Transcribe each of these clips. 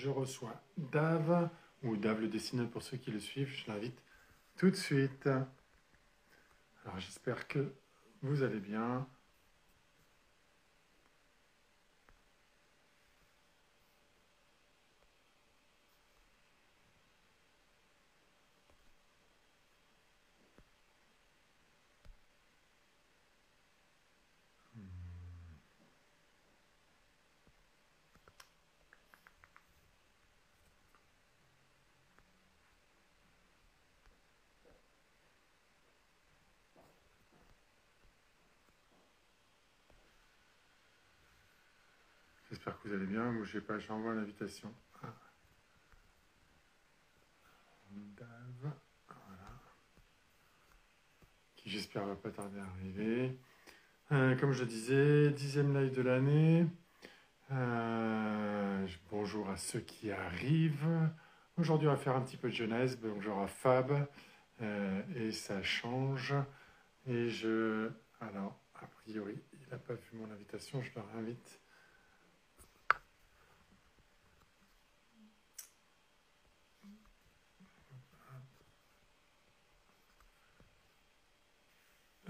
je reçois Dave, ou Dave le dessineur pour ceux qui le suivent. Je l'invite tout de suite. Alors j'espère que vous allez bien. J'espère que vous allez bien. Bougez pas, j'envoie l'invitation à Dave. Voilà. Qui j'espère va pas tarder à arriver. Euh, comme je disais, dixième live de l'année. Euh, bonjour à ceux qui arrivent. Aujourd'hui, on va faire un petit peu de jeunesse. Bonjour à Fab. Euh, et ça change. Et je. Alors, a priori, il n'a pas vu mon invitation. Je le réinvite.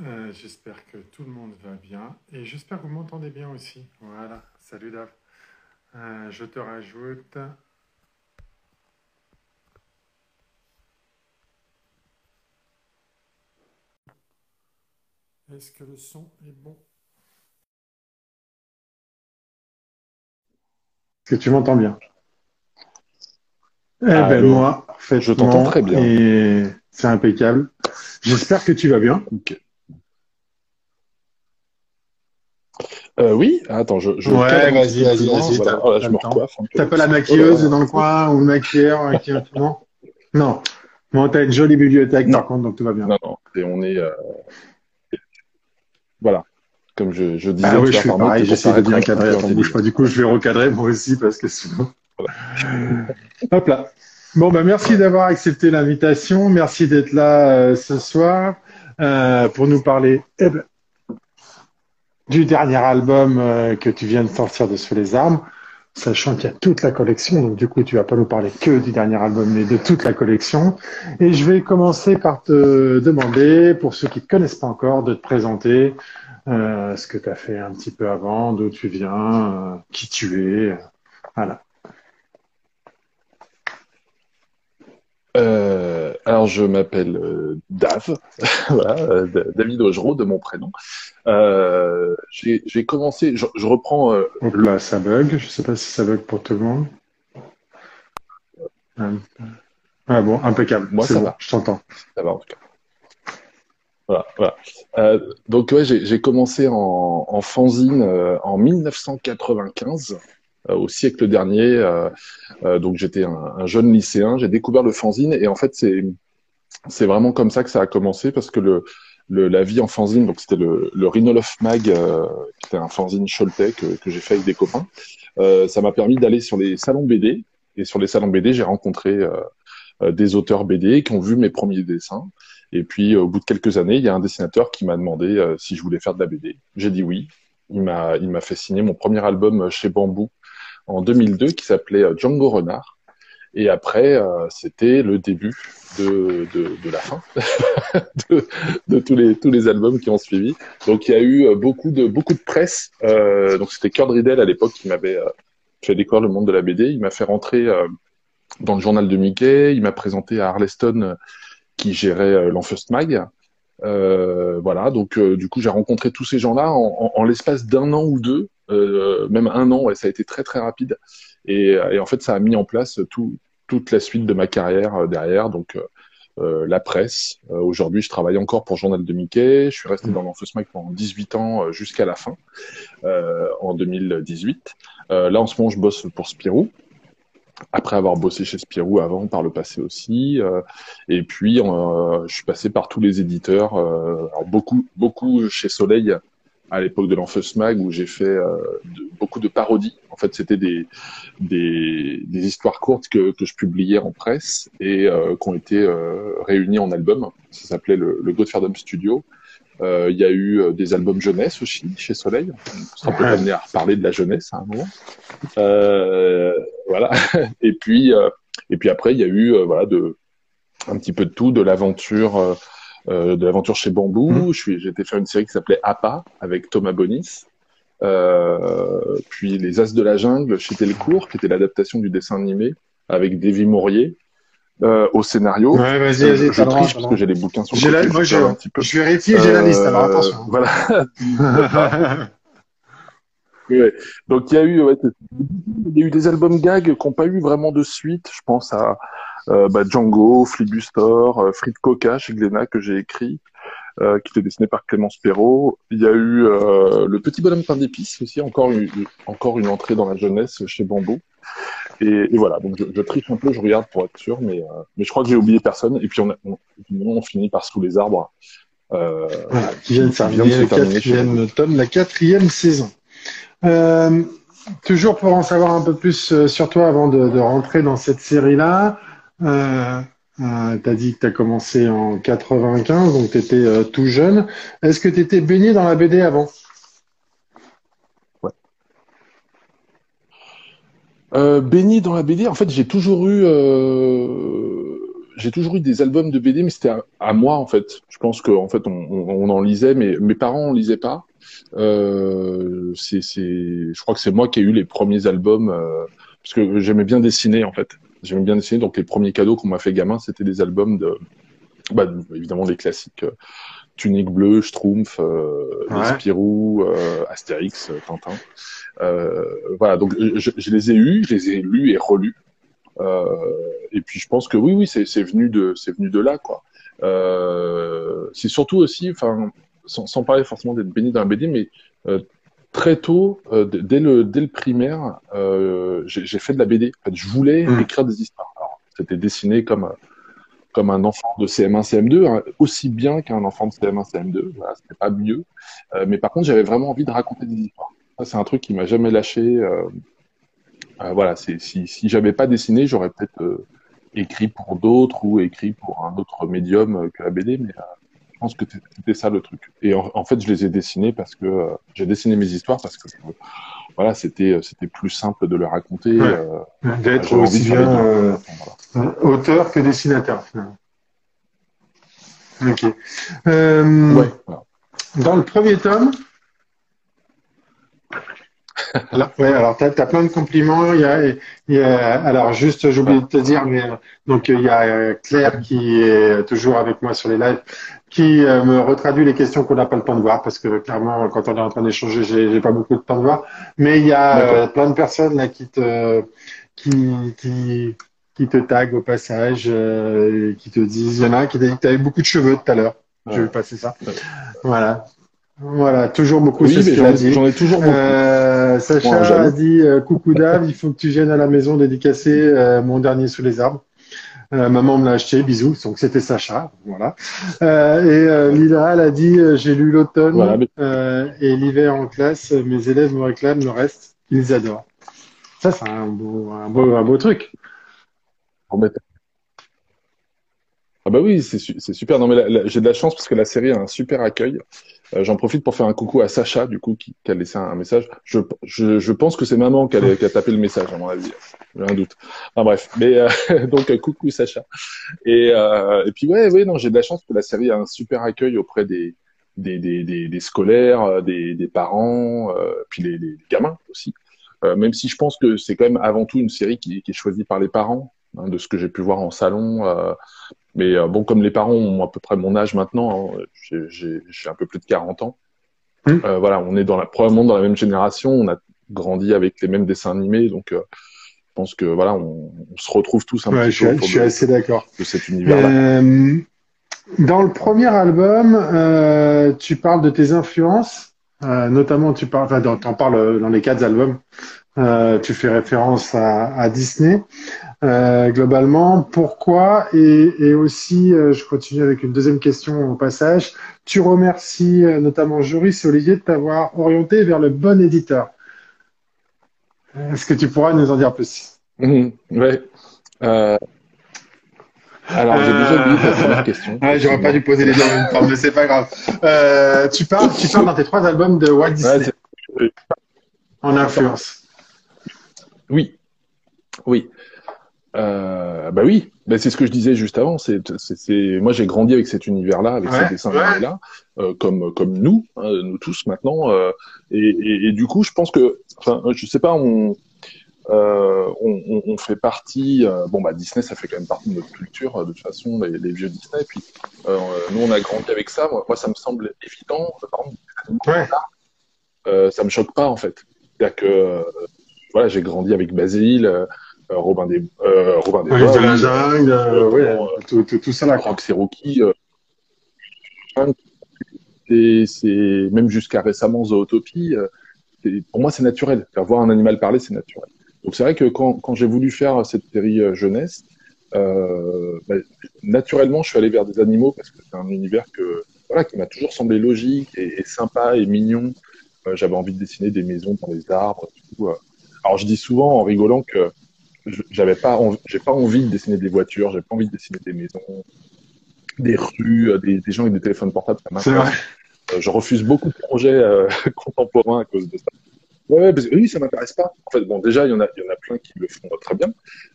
Euh, j'espère que tout le monde va bien et j'espère que vous m'entendez bien aussi. Voilà, salut Dave. Euh, je te rajoute. Est-ce que le son est bon? Est-ce que tu m'entends bien? Eh ben moi, je t'entends très bien. Et c'est impeccable. J'espère que tu vas bien. Euh, oui, attends, je. je ouais, vas-y, vas-y, vas-y. Voilà, je me recoiffe. T'as pas la maquilleuse dans le coin ou le maquilleur qui non Non. Bon, t'as une jolie bibliothèque non. par contre, donc tout va bien. Non, non. Et on est. Euh... Voilà. Comme je, je disais. Ah oui, je suis pareil, j'essaie de bien cadrer. Attends, bouge pas. Du coup, je vais recadrer moi aussi parce que sinon. Hop là. Bon, bah, merci d'avoir accepté l'invitation. Merci d'être là euh, ce soir euh, pour nous parler eh ben, du dernier album euh, que tu viens de sortir de Sous les armes, sachant qu'il y a toute la collection, donc du coup tu vas pas nous parler que du dernier album, mais de toute la collection. Et je vais commencer par te demander, pour ceux qui ne te connaissent pas encore, de te présenter euh, ce que tu as fait un petit peu avant, d'où tu viens, euh, qui tu es. voilà. Euh, alors, je m'appelle euh, Dave, voilà, euh, David Augereau de mon prénom. Euh, j'ai commencé, je, je reprends. Euh, Donc là, ça bug. Je sais pas si ça bug pour tout le monde. Ah bon, impeccable. Moi, ça bon, va. Je t'entends. Ça va en tout cas. Voilà, voilà. Euh, donc ouais, j'ai commencé en, en fanzine en 1995. Euh, au siècle dernier. Euh, euh, donc j'étais un, un, jeune lycéen, j'ai découvert le fanzine et en fait c'est c'est vraiment comme ça que ça a commencé parce que le, le la vie en fanzine, donc c'était le, le Rhinolof Mag, euh, qui était un fanzine Choletais que, que j'ai fait avec des copains. Euh, ça m'a permis d'aller sur les salons BD et sur les salons BD, j'ai rencontré euh, des auteurs BD qui ont vu mes premiers dessins. Et puis au bout de quelques années, il y a un dessinateur qui m'a demandé si je voulais faire de la BD. J'ai dit oui. Il m'a il m'a fait signer mon premier album chez Bambou en 2002 qui s'appelait euh, Django Renard. Et après, euh, c'était le début de, de, de la fin de, de, tous les tous les albums qui ont suivi. Donc il y a eu euh, beaucoup de beaucoup de presse. Euh, donc c'était Kurt Riddell à l'époque qui m'avait fait découvrir le monde de la BD. Il m'a fait rentrer dans le journal de Mickey. Il m'a présenté à Arleston qui gérait l'Enfust Mag. Euh, voilà, donc du coup j'ai rencontré tous ces gens-là en, en, en l'espace d'un an ou deux. Euh, même un an, et ça a été très très rapide. Et, et, en fait, ça a mis en place tout, toute la suite de ma carrière euh, derrière. Donc euh, la presse. Aujourd'hui, je travaille encore pour Journal de Mickey. Je suis resté mmh. dans l'Enfosmac pendant 18 ans jusqu'à la fin, en 2018. là, en ce moment, je bosse pour Spirou après avoir bossé chez Spirou avant par le passé aussi et puis je suis passé par tous les éditeurs alors beaucoup beaucoup chez Soleil à l'époque de l'Enfeus Mag où j'ai fait euh, de, beaucoup de parodies. En fait, c'était des, des, des, histoires courtes que, que je publiais en presse et euh, qui ont été euh, réunies en album. Ça s'appelait le, le Godferdom Studio. Il y a eu des albums jeunesse aussi chez Soleil. On peut amener à reparler de la jeunesse à un moment. voilà. et puis et puis après il y a eu voilà de un petit peu de tout, de l'aventure euh, de l'aventure chez Bambou. Mmh. Je j'étais faire une série qui s'appelait APA avec Thomas Bonis. Euh, puis Les As de la Jungle chez Telcourt, qui était l'adaptation du dessin animé avec Davy Maurier. Euh, au scénario. Ouais, vas-y, vas-y, je triche parce que j'ai les bouquins sur le côté. Moi, j'ai, un petit peu. Je vérifie, j'ai la liste, alors attention. Voilà. ouais. Donc il y a eu, ouais, il y a eu des albums gag qui n'ont pas eu vraiment de suite. Je pense à euh, bah, Django, Flibuster, euh, Frit Coca chez Glénat que j'ai écrit, euh, qui était dessiné par Clémence Perrault. Il y a eu Le Petit Bonhomme Pain d'épices aussi, encore une, encore une entrée dans la jeunesse chez Bambou. Et, voilà, donc je, je, triche un peu, je regarde pour être sûr, mais, mais je crois que j'ai oublié personne. Et puis on, on, on, finit par Sous les arbres. Euh, voilà, qui vient de terminer quatrième tome, la quatrième saison. Euh, toujours pour en savoir un peu plus sur toi avant de, de rentrer dans cette série-là, euh, euh, tu as dit que tu as commencé en 95, donc tu étais euh, tout jeune. Est-ce que tu étais baigné dans la BD avant? Ouais. Euh, baigné dans la BD, en fait, j'ai toujours eu, j'ai toujours eu des albums de BD, mais c'était à, moi en fait. Je pense qu'en fait, on, en lisait, mais mes parents en lisaient pas. Je crois que c'est moi qui ai eu les premiers albums parce que j'aimais bien dessiner en fait. J'aime bien dessiner. Donc les premiers cadeaux qu'on m'a fait gamin, c'était des albums de, bah, évidemment des classiques. Euh, Tunique bleue, Schtroumpf, euh, Spirou, euh, Astérix, euh, Tintin. Euh, voilà, donc je, je, les ai eus, je les ai lus et relus. Euh, et puis je pense que oui, oui, c'est venu de, c'est venu de là, quoi. c'est surtout aussi, enfin, sans, sans, parler forcément d'être béni la BD, mais très tôt, euh, dès, le, dès le primaire, euh, j'ai fait de la BD. En fait, je voulais mmh. écrire des histoires. C'était dessiné comme, comme un enfant de CM1, CM2, hein, aussi bien qu'un enfant de CM1, CM2. Voilà, C'était pas mieux. Euh, mais par contre, j'avais vraiment envie de raconter des histoires. Ça, c'est un truc qui m'a jamais lâché. Euh, euh, voilà, si, si j'avais pas dessiné, j'aurais peut-être écrit pour d'autres ou écrit pour un autre médium que la BD. Mais pense que c'était ça le truc. Et en, fait, je les ai dessinés parce que euh, j'ai dessiné mes histoires parce que voilà, c'était c'était plus simple de le raconter. Euh, D'être aussi bien euh, auteur que dessinateur. Ok. Ouais, Dans le premier tome, alors, ouais, alors tu as, plein de compliments. Il y a, il y a alors juste, j'ai oublié de te dire, mais donc il y a Claire qui est toujours avec moi sur les lives, qui euh, me retraduit les questions qu'on n'a pas le temps de voir parce que clairement, quand on est en train d'échanger, j'ai pas beaucoup de temps de voir. Mais il y a euh, plein de personnes là qui te qui qui qui te taguent au passage, euh, qui te disent. Il y en a un qui t'a dit que tu avais beaucoup de cheveux tout à l'heure. Je vais passer ça. Voilà. Voilà, toujours beaucoup, oui, c'est ce J'en ai toujours beaucoup. Euh, Sacha a dit euh, Coucou Dave, il faut que tu viennes à la maison dédicacer euh, mon dernier sous les arbres. Maman me l'a acheté, bisous. Donc c'était Sacha, voilà. et Lila, elle a dit J'ai lu l'automne et l'hiver en classe, mes élèves me réclament le reste, ils adorent. Ça, c'est un beau, un beau, un beau truc. Ah bah oui, c'est super. Non mais j'ai de la chance parce que la série a un super accueil. Euh, j'en profite pour faire un coucou à Sacha, du coup, qui, qui a laissé un, message. Je, je, je, pense que c'est maman qui a, qui a, tapé le message, à mon avis. J'ai un doute. Enfin bref, mais euh, donc coucou Sacha. Et, euh, et puis ouais, ouais, non, j'ai de la chance que la série a un super accueil auprès des des, des, des, des scolaires, euh, des, des parents, euh, puis les, les, gamins aussi. même si je pense que c'est quand même avant tout une série qui, qui est choisie par les parents, hein, de ce que j'ai pu voir en salon. Mais euh, bon, comme les parents ont à peu près mon âge maintenant, hein, j'ai un peu plus de 40 ans. Mmh. Euh, voilà, on est dans la, probablement dans la même génération, on a grandi avec les mêmes dessins animés, donc euh, je pense que voilà, on, on, se retrouve tous un ouais, petit je peu. Suis, je suis assez d'accord. De cet univers-là. Euh, dans le premier album, euh, tu parles de tes influences, notamment tu parles, enfin, t'en parles dans les quatre albums. tu fais référence à, à Disney. Euh, globalement. Pourquoi et, et aussi, euh, je continue avec une deuxième question au passage. Tu remercies euh, notamment Joris et Olivier de t'avoir orienté vers le bon éditeur. Est-ce que tu pourras nous en dire plus? Mmh, Ouais. Alors, j'ai déjà oublié ta première question. Ouais, j'aurais pas dû poser les deux en même temps, mais c'est pas grave. Euh, tu parles, tu parles dans tes trois albums de Walt Disney. Ouais, en influence. Oui, oui. Euh, bah oui, bah c'est ce que je disais juste avant. C'est, c'est, moi j'ai grandi avec cet univers-là, avec Ouais, ces dessins là euh, comme comme nous, hein, nous tous maintenant. euh, et, et, et du coup, je pense que, enfin, je sais pas, on euh, on, on, on fait partie. euh, bon bah Disney, ça fait quand même partie de notre culture euh, de toute façon, les, les vieux Disney. Puis euh, nous, on a grandi avec ça. Moi, moi, ça me semble évident. Par exemple, Ouais. euh, ça me choque pas en fait. C'est-à-dire que euh, voilà, j'ai grandi avec Basile, euh, euh, Robin des euh, Robin des Bois, de la jungle, euh, euh, ouais, euh, tout, tout, tout ça là. Rock c'est Rocky. euh, c'est même jusqu'à récemment Zootopie. euh, pour moi, c'est naturel. Faire voir un animal parler, c'est naturel. Donc c'est vrai que quand, quand j'ai voulu faire cette série euh, jeunesse, euh, bah, naturellement, je suis allé vers des animaux parce que c'est un univers que voilà qui m'a toujours semblé logique et, et sympa et mignon. Euh, J'avais envie de dessiner des maisons dans les arbres. Tout, euh. Alors je dis souvent en rigolant que j'avais pas, j'ai pas envie de dessiner des voitures, j'ai pas envie de dessiner des maisons, des rues, euh, des, des gens avec des téléphones portables. C'est vrai. Euh, je refuse beaucoup de projets euh, contemporains à cause de ça. Ouais, parce que oui, ça m'intéresse pas. En fait, bon, déjà, il y en a, il y en a plein qui le font très bien.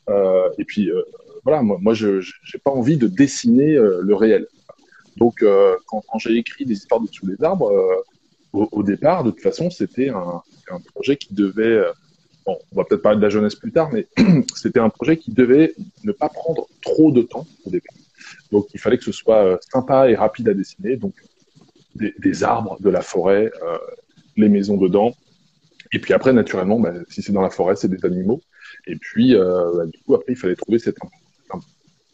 Euh, et puis, euh, voilà, moi, moi, je j'ai pas envie de dessiner le réel. Donc, quand, quand j'ai écrit des histoires de sous les arbres, au, au départ, de toute façon, c'était un, un projet qui devait. Euh, bon, on va peut-être parler de la jeunesse plus tard, mais c'était un projet qui devait ne pas prendre trop de temps au départ. Donc, il fallait que ce soit euh, sympa et rapide à dessiner. Donc, des, arbres, de la forêt, euh, les maisons dedans. Et puis après, naturellement, bah, si c'est dans la forêt, c'est des animaux. Et puis, euh, bah, du coup, après, il fallait trouver cette em- em-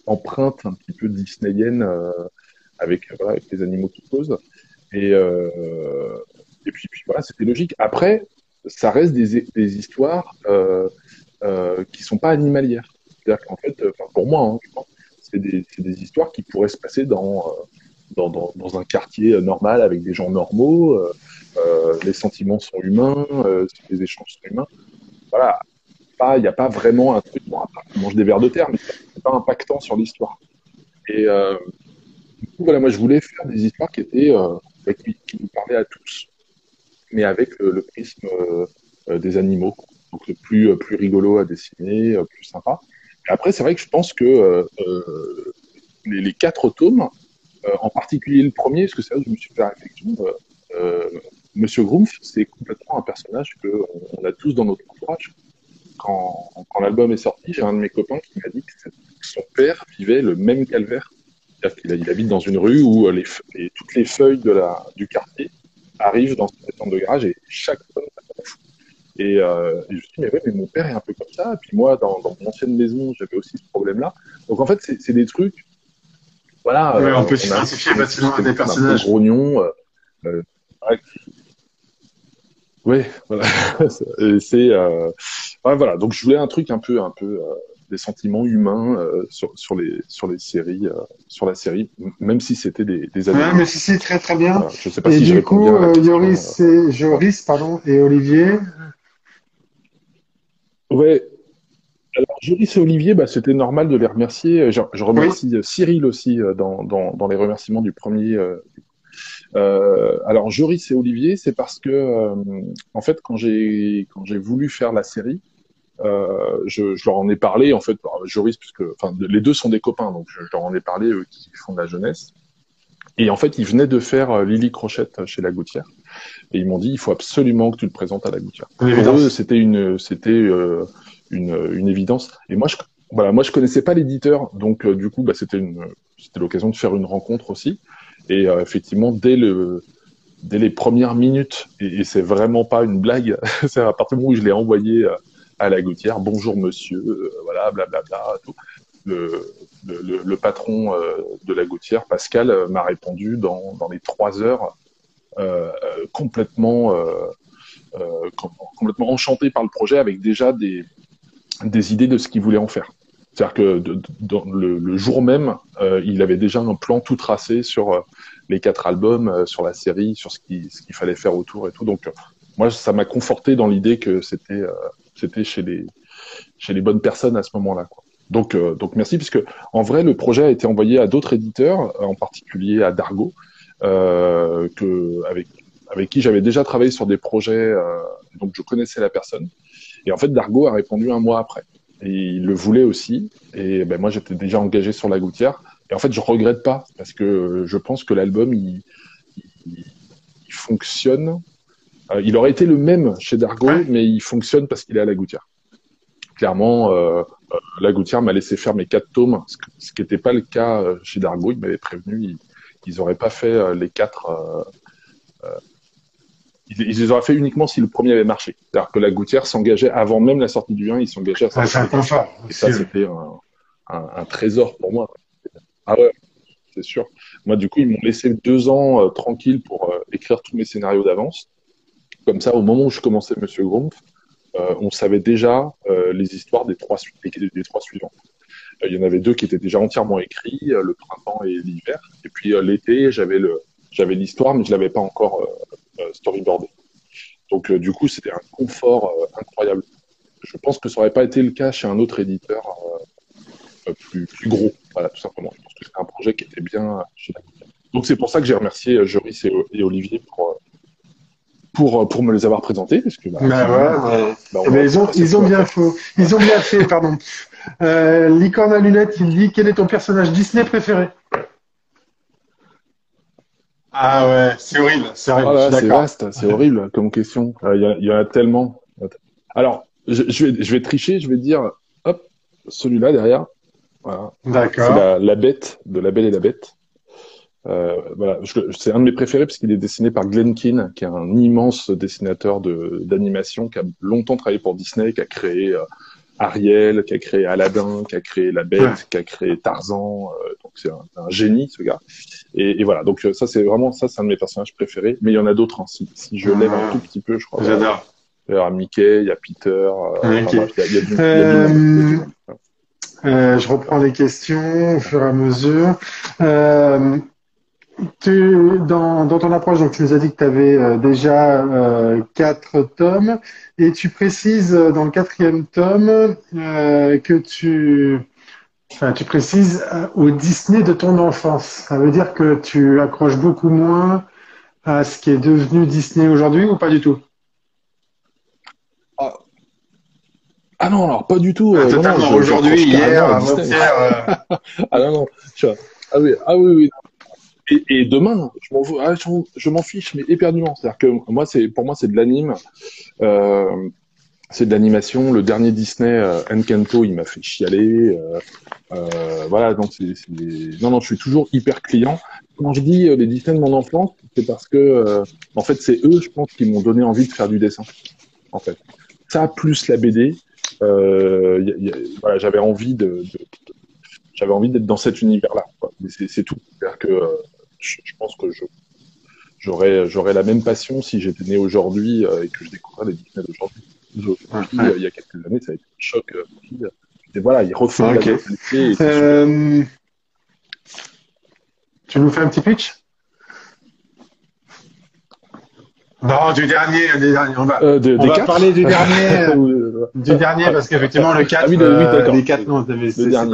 empreinte un petit peu disneyienne euh, avec, voilà, avec les animaux qui posent. Et, euh, et puis, puis voilà, c'était logique. Après, ça reste des, des histoires euh, euh, qui sont pas animalières. C'est-à-dire qu'en fait, euh, pour moi, hein, je pense, c'est des, des histoires qui pourraient se passer dans, euh, dans, dans, dans un quartier euh, normal avec des gens normaux. euh, les sentiments sont humains, les échanges sont humains. Voilà, il n'y a pas vraiment un truc. Bon, on mange des vers de terre, mais c'est pas impactant sur l'histoire. Et du coup, voilà, moi, je voulais faire des histoires qui étaient bah, qui, qui nous parlaient à tous, mais avec le, le prisme euh, euh, des animaux, donc le plus euh, rigolo à dessiner, euh, plus sympa. Et après, c'est vrai que je pense que euh, euh, les, quatre tomes, euh, en particulier le premier, parce que c'est là où je me suis fait la réflexion. Euh, euh, Monsieur Grumpf, c'est complètement un personnage que on, on a tous dans notre entourage. Quand, l'album est sorti, j'ai un de mes copains qui m'a dit que son père vivait le même calvaire. C'est-à-dire habite dans une rue où euh, toutes les feuilles du quartier arrivent dans cette tente de garage et chaque fout. Et, euh, et je me suis dit, mais ouais, mais mon père est un peu comme ça. Et puis moi, dans, dans mon ancienne maison, j'avais aussi ce problème-là. Donc en fait, c'est c'est des trucs. Voilà. Ouais, euh, on peut a s'identifier facilement à des- des un personnages. grognon. euh, euh, ouais. Ouais, voilà. C'est euh, ouais, voilà. Donc je voulais un truc un peu, un peu euh, des sentiments humains euh, sur, sur les sur les séries, euh, sur la série, même si c'était des, des Ouais, animés. mais si, si, très très bien. Je sais pas Et si du coup, bien euh, question, Yoris, et, Joris pardon, et Olivier. Ouais. Alors, Joris et Olivier, bah, c'était normal de les remercier. Je, je remercie Cyril aussi dans, dans, dans les remerciements du premier. euh, alors, Joris et Olivier, c'est parce que, euh, en fait, quand j'ai quand j'ai voulu faire la série, je, je leur en ai parlé, en fait, alors, Joris, puisque, enfin, les deux sont des copains, donc je, je leur en ai parlé, eux qui font de la jeunesse. Et en fait, ils venaient de faire euh, Lily Crochette chez La Gouttière. Et ils m'ont dit, il faut absolument que tu le présentes à La Gouttière. Une Pour eux, c'était une, c'était euh, une, une évidence. Et moi, je, voilà, moi, je connaissais pas l'éditeur, donc euh, du coup, bah, c'était une, c'était l'occasion de faire une rencontre aussi. Et euh, effectivement, dès le, dès les premières minutes, et, et c'est vraiment pas une blague, c'est à partir du moment où je l'ai envoyé euh, à la Gouttière, bonjour monsieur, euh, voilà, blablabla, tout. Le, le, patron euh, de la Gouttière, Pascal, euh, m'a répondu dans, dans les trois heures, complètement, com- complètement enchanté par le projet, avec déjà des, des idées de ce qu'il voulait en faire. C'est-à-dire que le, jour même, il avait déjà un plan tout tracé sur les quatre albums, sur la série, sur ce qu'il ce qu'il fallait faire autour et tout. Donc, moi, ça m'a conforté dans l'idée que c'était c'était chez les bonnes personnes à ce moment-là. quoi. donc, merci, puisque en vrai, le projet a été envoyé à d'autres éditeurs, en particulier à Dargo, que, avec, qui j'avais déjà travaillé sur des projets, donc je connaissais la personne. Et en fait, Dargo a répondu un mois après. Et il le voulait aussi. Et ben, moi, j'étais déjà engagé sur la gouttière. Et en fait, je regrette pas parce que je pense que l'album, il, fonctionne. Euh, il aurait été le même chez Dargo, mais il fonctionne parce qu'il est à la gouttière. Clairement, euh, euh la gouttière m'a laissé faire mes quatre tomes, ce qui n'était pas le cas chez Dargo. Il m'avait prévenu, ils n'auraient pas fait les quatre ils, ils, les auraient fait uniquement si le premier avait marché. C'est-à-dire que la gouttière s'engageait avant même la sortie du 1, ils s'engageaient à ah, sortir. Et ça, c'était un, un, un, trésor pour moi. Ah ouais, c'est sûr. Moi, du coup, ils m'ont laissé deux ans euh, tranquille pour euh, écrire tous mes scénarios d'avance. Comme ça, au moment où je commençais Monsieur Grumpf, euh, on savait déjà euh, les histoires des trois, suivants. Euh, il y en avait deux qui étaient déjà entièrement écrits, le printemps et l'hiver. Et puis l'été, j'avais l'histoire, mais je l'avais pas encore euh, storyboardé. Donc du coup, c'était un confort incroyable. Je pense que ça n'aurait pas été le cas chez un autre éditeur plus, plus gros, voilà, tout simplement. Je pense que c'était un projet qui était bien chez la Donc c'est pour ça que j'ai remercié Joris et, Olivier pour, pour, pour me les avoir présentés. Parce que, bah, bah ouais, bah, eh ben, ils ont, ils ont bien fait. Ils ont bien fait, pardon. Euh, Licorne à lunettes, il dit quel est ton personnage Disney préféré ah ouais, c'est horrible, c'est horrible. Oh c'est vaste, c'est horrible comme question. Euh, il y, y, en a tellement. Alors, je, je, vais, je vais tricher, je vais dire, hop, celui-là derrière. Voilà. D'accord. C'est la, la, bête de La Belle et la Bête. Euh, voilà, c'est un de mes préférés parce qu'il est dessiné par Glenn Keane, qui est un immense dessinateur de d'animation, qui a longtemps travaillé pour Disney, qui a créé euh, Ariel, qui a créé Aladdin, qui a créé La Bête, qui a créé Tarzan. Euh, donc c'est un, un, génie ce gars. Et, et voilà, donc euh, ça c'est vraiment ça, c'est un de mes personnages préférés. Mais il y en a d'autres. Hein. Si, si, je lève un tout petit peu, je crois. J'adore. Il y a Mickey, il y a Peter. Je reprends les questions au fur et à mesure. Euh, tu, dans, dans, ton approche, donc tu nous as dit que tu avais euh, déjà euh, quatre tomes et tu précises euh, dans le quatrième tome euh, que tu, enfin, tu précises au Disney de ton enfance. Ça veut dire que tu accroches beaucoup moins à ce qui est devenu Disney aujourd'hui ou pas du tout? Ah. ah non, alors pas du tout. Ah, totalement. Aujourd'hui, hier, avant-hier. ah non, non. Ah oui, ah oui, oui. Et, et, demain, je m'en ah, je m'en fiche, mais éperdument. C'est-à-dire que moi, c'est pour moi, c'est de l'anime, euh, c'est de l'animation. Le dernier Disney euh, Encanto, il m'a fait chialer. Euh, euh voilà, donc c'est non, non, je suis toujours hyper client. Quand je dis euh, les Disney de mon enfance, c'est parce que euh, en fait, c'est eux, je pense, qui m'ont donné envie de faire du dessin. En fait, ça plus la BD. A, voilà, j'avais envie de, de j'avais envie d'être dans cet univers-là. C'est tout. C'est-à-dire que je, je pense que je j'aurais j'aurais la même passion si j'étais né aujourd'hui euh, et que je découvrais les Disney d'aujourd'hui. Ouais. Il y a quelques années, ça a été un choc. Euh, et voilà, il refait okay. la euh... Tu nous fais un petit pitch? Non, du dernier, du dernier. On va, euh, de, on va parler du dernier, du dernier parce qu'effectivement le 4, ah, oui, de, oui, euh, les 4 non,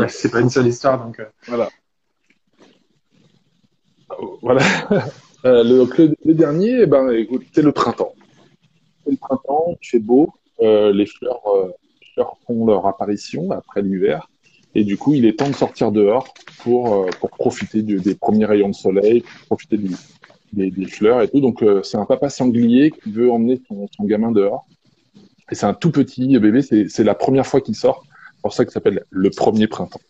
c'est pas, pas, une seule histoire donc. Euh... Voilà voilà. Euh, le, dernier, eh ben, c'est le printemps. C'est le printemps, il fait beau, euh, les fleurs, euh, les fleurs font leur apparition après l'hiver, et du coup, il est temps de sortir dehors pour, profiter des premiers rayons de soleil, pour profiter des, fleurs et tout. Donc, c'est un papa sanglier qui veut emmener son, son gamin dehors. Et c'est un tout petit bébé, c'est la première fois qu'il sort. C'est pour ça ça s'appelle le premier printemps.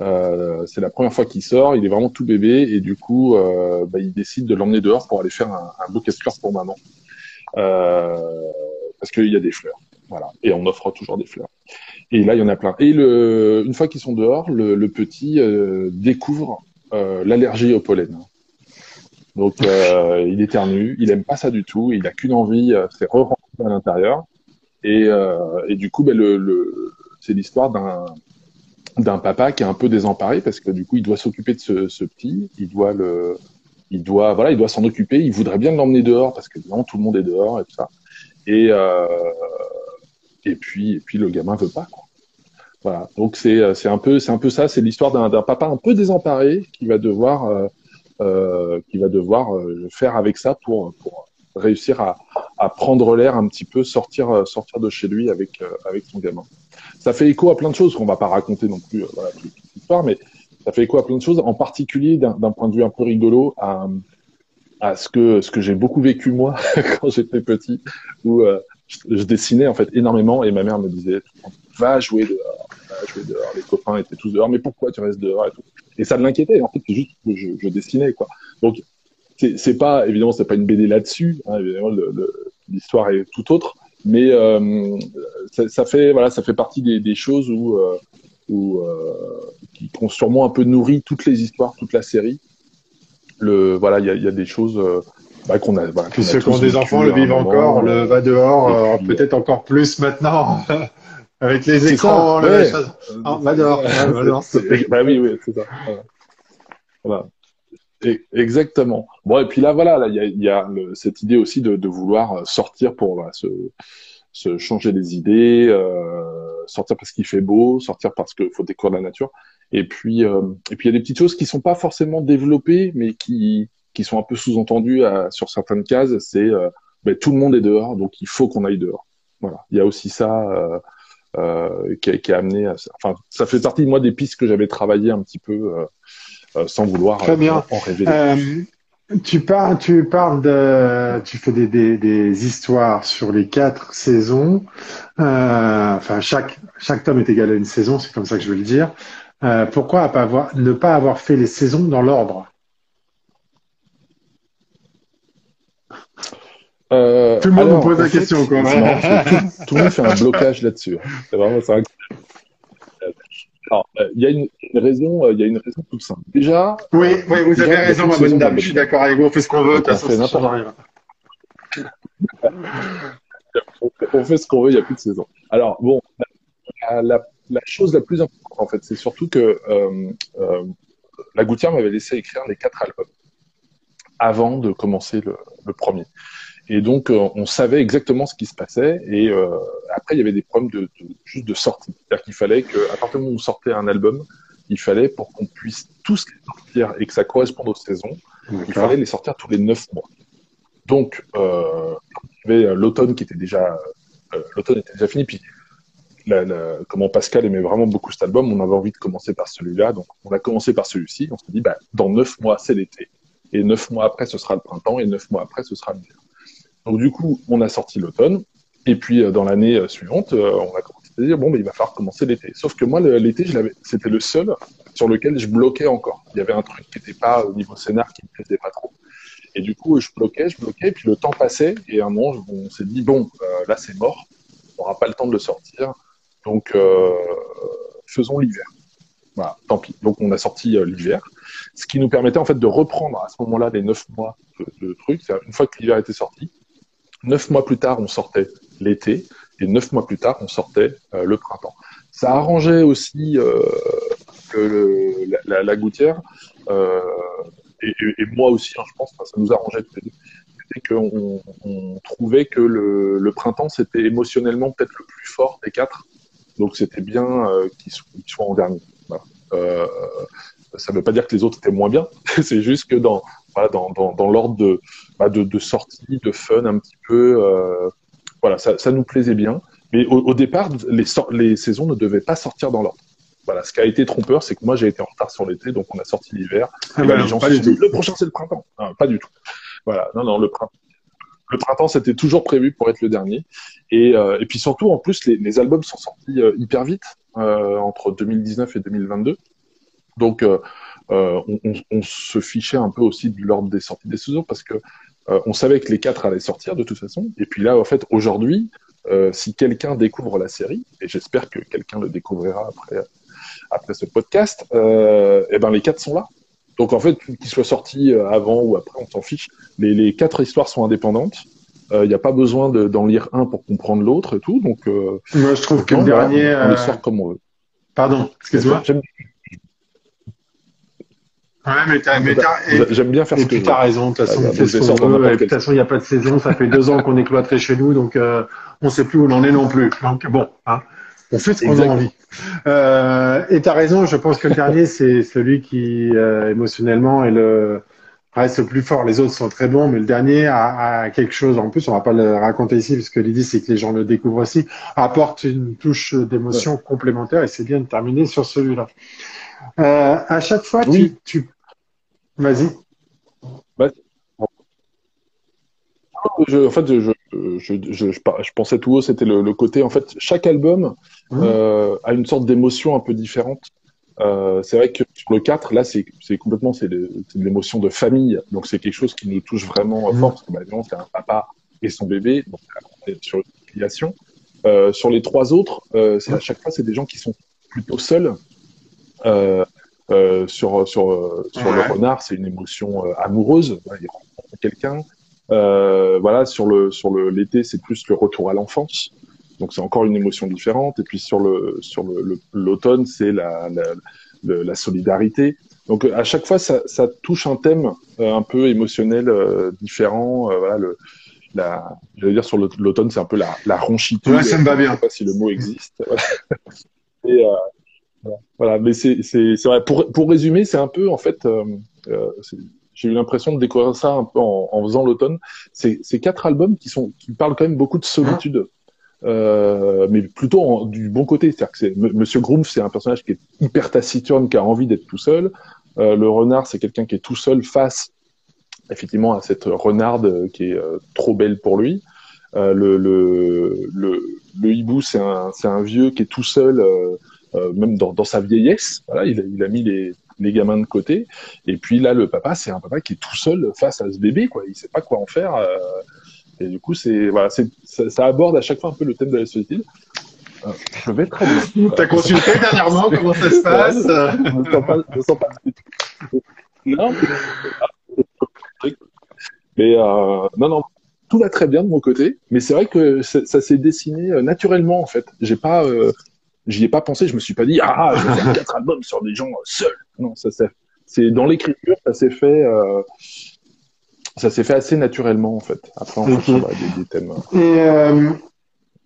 Euh, c'est la première fois qu'il sort, il est vraiment tout bébé et du coup, euh, bah, il décide de l'emmener dehors pour aller faire un, un bouquet de fleurs pour maman, euh, parce qu'il y a des fleurs, voilà, et on offre toujours des fleurs. Et là, il y en a plein. Et le, une fois qu'ils sont dehors, le, le petit euh, découvre euh, l'allergie au pollen. Donc, euh, il éternue, il aime pas ça du tout, il a qu'une envie, c'est re-rentrer à l'intérieur. Et, et, du coup, bah, le, le c'est l'histoire d'un d'un papa qui est un peu désemparé parce que du coup il doit s'occuper de ce, ce, petit, il doit le, il doit voilà, il doit s'en occuper, il voudrait bien l'emmener dehors parce que évidemment tout le monde est dehors et tout ça. Et euh, et puis et puis le gamin veut pas quoi. Voilà. Donc c'est c'est un peu c'est un peu ça. C'est l'histoire d'un papa un peu désemparé qui va devoir euh, qui va devoir faire avec ça pour pour réussir à, à prendre l'air un petit peu, sortir sortir de chez lui avec avec son gamin. Ça fait écho à plein de choses qu'on va pas raconter non plus voilà, toute l'histoire, mais ça fait écho à plein de choses, en particulier d'un point de vue un peu rigolo à, ce que j'ai beaucoup vécu moi quand j'étais petit, où euh, je, dessinais en fait énormément et ma mère me disait va jouer dehors, va jouer dehors. Les copains étaient tous dehors, mais pourquoi tu restes dehors et, tout. et ça l'inquiétait. En fait, c'est juste que je, dessinais quoi. Donc c'est pas évidemment c'est pas une BD là-dessus. Hein, l'histoire est tout autre, mais euh, ça, ça, fait voilà ça fait partie des, des choses où euh, où, euh, qui ont sûrement un peu nourri toutes les histoires, toute la série. Le, voilà, il y a, y a, des choses bah, qu'on a. Bah, ceux qui ont des enfants le vivent encore, le va dehors, euh, peut-être encore plus maintenant. Avec les écrans, ça, ouais. ah, va dehors. bah oui, oui, c'est ça. Voilà. Exactement. Bon, et puis là, voilà, il y a, y a le, cette idée aussi de, de vouloir sortir pour voilà, se, se changer les idées, euh, sortir parce qu'il fait beau, sortir parce qu'il faut découvrir la nature. Et puis, euh, et puis il y a des petites choses qui sont pas forcément développées, mais qui qui sont un peu sous-entendues sur certaines cases. C'est euh, ben, tout le monde est dehors, donc il faut qu'on aille dehors. Voilà. Il y a aussi ça euh, euh, qui, a, qui a amené. À, enfin, ça fait partie moi des pistes que j'avais travaillé un petit peu sans vouloir Très bien. en révéler. Tu parles, tu parles de, tu fais des, des, des histoires sur les quatre saisons. Euh, enfin, chaque chaque tome est égal à une saison, c'est comme ça que je veux le dire. Euh, pourquoi pas avoir, ne pas avoir fait les saisons dans l'ordre? Euh, Tout le monde me pose la question. Quoi. Tout, tout, le monde fait un blocage là-dessus. C'est vraiment ça. Euh, il y a une, raison, euh, il y a une raison toute simple. Déjà. Oui, oui, vous avez raison, ma bonne dame. Je suis d'accord avec vous. On fait ce qu'on veut. On fait n'importe on fait ce qu'on veut. Il n'y a plus de saison. Alors bon, la, la, chose la plus importante en fait, c'est surtout que euh, euh, la Gouttière m'avait laissé écrire les quatre albums avant de commencer le, le premier. Et donc, euh, on savait exactement ce qui se passait. Et euh, après, il y avait des problèmes de, de juste de sortie. C'est-à-dire qu'il fallait qu'à partir du moment où on sortait un album, il fallait, pour qu'on puisse tous les sortir et que ça corresponde aux saisons, il fallait les sortir tous les neuf mois. Donc, euh, il y avait l'automne qui était déjà, euh, l'automne était déjà fini. Puis, la, la, comment Pascal aimait vraiment beaucoup cet album, on avait envie de commencer par celui-là. Donc, on a commencé par celui-ci. On s'est dit, bah, dans neuf mois, c'est l'été. Et neuf mois après, ce sera le printemps. Et neuf mois après, ce sera l'hiver. Donc du coup, on a sorti l'automne. Et puis euh, dans l'année euh, suivante, euh, on a commencé à dire bon, mais il va falloir commencer l'été. Sauf que moi, l'été, c'était le seul sur lequel je bloquais encore. Il y avait un truc qui n'était pas au niveau scénar qui me plaisait pas trop. Et du coup, je bloquais, je bloquais, et puis le temps passait, et un moment, on s'est dit bon, là c'est mort, on n'aura pas le temps de le sortir, donc euh, faisons l'hiver. Voilà, tant pis. Donc on a sorti l'hiver, ce qui nous permettait en fait de reprendre à ce moment-là les neuf mois de, de trucs. Une fois que l'hiver était sorti, Neuf mois plus tard, on sortait l'été, et neuf mois plus tard, on sortait euh, le printemps. Ça arrangeait aussi euh, que le, la, la, gouttière, euh, et, et, moi aussi, hein, je pense, ça nous arrangeait tous les deux, qu'on on trouvait que le, le printemps, c'était émotionnellement peut-être le plus fort des quatre, donc c'était bien euh, qu'il soit, soit, en dernier. Voilà. Euh, ça ne veut pas dire que les autres étaient moins bien, c'est juste que dans, voilà, dans, dans, dans l'ordre de, bah, de, de, sortie, de fun un petit peu. Euh, voilà, ça, ça, nous plaisait bien. Mais au, au départ, les, les saisons ne devaient pas sortir dans l'ordre. Voilà, ce qui a été trompeur, c'est que moi j'ai été en retard sur l'été, donc on a sorti l'hiver. Ah bah, les gens se dit, le prochain c'est le printemps. Pas du tout. Voilà, non, non, le printemps. Le printemps, c'était toujours prévu pour être le dernier. Et, euh, et puis surtout, en plus, les, les albums sont sortis euh, hyper vite, euh, entre 2019 et 2022. Donc, euh, on, on, on, se fichait un peu aussi de l'ordre des sorties des saisons parce que euh, on savait que les quatre allaient sortir de toute façon. Et puis là, en fait, aujourd'hui, euh, si quelqu'un découvre la série, et j'espère que quelqu'un le découvrira après, après ce podcast, euh, eh ben les quatre sont là. Donc en fait, qu'ils soient sortis euh, avant ou après, on s'en fiche. Les, les quatre histoires sont indépendantes. Il euh, n'y a pas besoin d'en lire un pour comprendre l'autre et tout. Donc, moi, je trouve que le dernier, on les sort comme on veut. Pardon, excuse-moi. Ouais, mais J'aime bien faire ce que tu as raison. De toute façon, De toute façon, il n'y a pas de saison. Ça fait deux ans qu'on est cloîtré chez nous, donc euh, on ne sait plus où on en est non plus. Donc bon, hein, On fait ce qu'on a envie. Euh, et tu as raison, je pense que le dernier, c'est celui qui euh, émotionnellement est le reste le plus fort. Les autres sont très bons, mais le dernier a, quelque chose. En plus, on va pas le raconter ici, parce que l'idée c'est que les gens le découvrent aussi. Apporte une touche d'émotion complémentaire, et c'est bien de terminer sur celui-là. Euh, à chaque fois, tu, tu... vas-y. Bah, en fait, je, je, je, je, pensais tout haut, c'était le, le, côté, en fait, chaque album mmh. euh, a une sorte d'émotion un peu différente. Euh, c'est vrai que sur le 4, là, c'est complètement c'est l'émotion de famille, donc c'est quelque chose qui nous touche vraiment mmh. fort, parce que bah, c'est un papa et son bébé, donc sur filiation. Euh, sur les trois autres, euh, à chaque fois, c'est des gens qui sont plutôt seuls. Euh, euh, sur sur sur le renard, c'est une émotion amoureuse. il rencontre quelqu'un. Euh, voilà, sur le sur le l'été, c'est plus le retour à l'enfance. Donc c'est encore une émotion différente. Et puis sur le sur le l'automne, c'est la, la, la solidarité. Donc à chaque fois, ça, ça touche un thème euh, un peu émotionnel euh, différent. Euh, voilà, le, la, je dire sur l'automne, c'est un peu la, la ronchitude. Ouais, ça me va bien. Je sais pas si le mot existe. Et, voilà, mais c'est c'est vrai. Pour pour résumer, c'est un peu en fait, euh, j'ai eu l'impression de découvrir ça un peu en, en faisant l'automne. C'est quatre albums qui sont qui parlent quand même beaucoup de solitude. Euh, mais plutôt en, du bon côté. C'est-à-dire que c'est, Monsieur Groom, c'est un personnage qui est hyper taciturne, qui a envie d'être tout seul. Euh, le renard, c'est quelqu'un qui est tout seul face, effectivement, à cette renarde qui est euh, trop belle pour lui. Euh, le, le, le, le, hibou, c'est un, c'est un vieux qui est tout seul, euh, même dans, dans, sa vieillesse. Voilà, il a, il a mis les, les gamins de côté. Et puis là, le papa, c'est un papa qui est tout seul face à ce bébé, quoi. Il sait pas quoi en faire. Euh, et du coup, c'est voilà, c'est ça, ça, aborde à chaque fois un peu le thème de la solitude. Euh, je vais très bien. T'as consulté dernièrement comment ça se passe Je ne sens pas, je sens pas. Non. Mais euh, non, non, tout va très bien de mon côté. Mais c'est vrai que ça s'est dessiné euh, naturellement en fait. J'ai pas, euh, j'y ai pas pensé. Je me suis pas dit ah, je vais faire quatre albums sur des gens seuls. Non, ça c'est dans l'écriture, ça s'est fait. Euh, ça s'est fait assez naturellement en fait. Après, en fonction des, des, thèmes. Et, euh,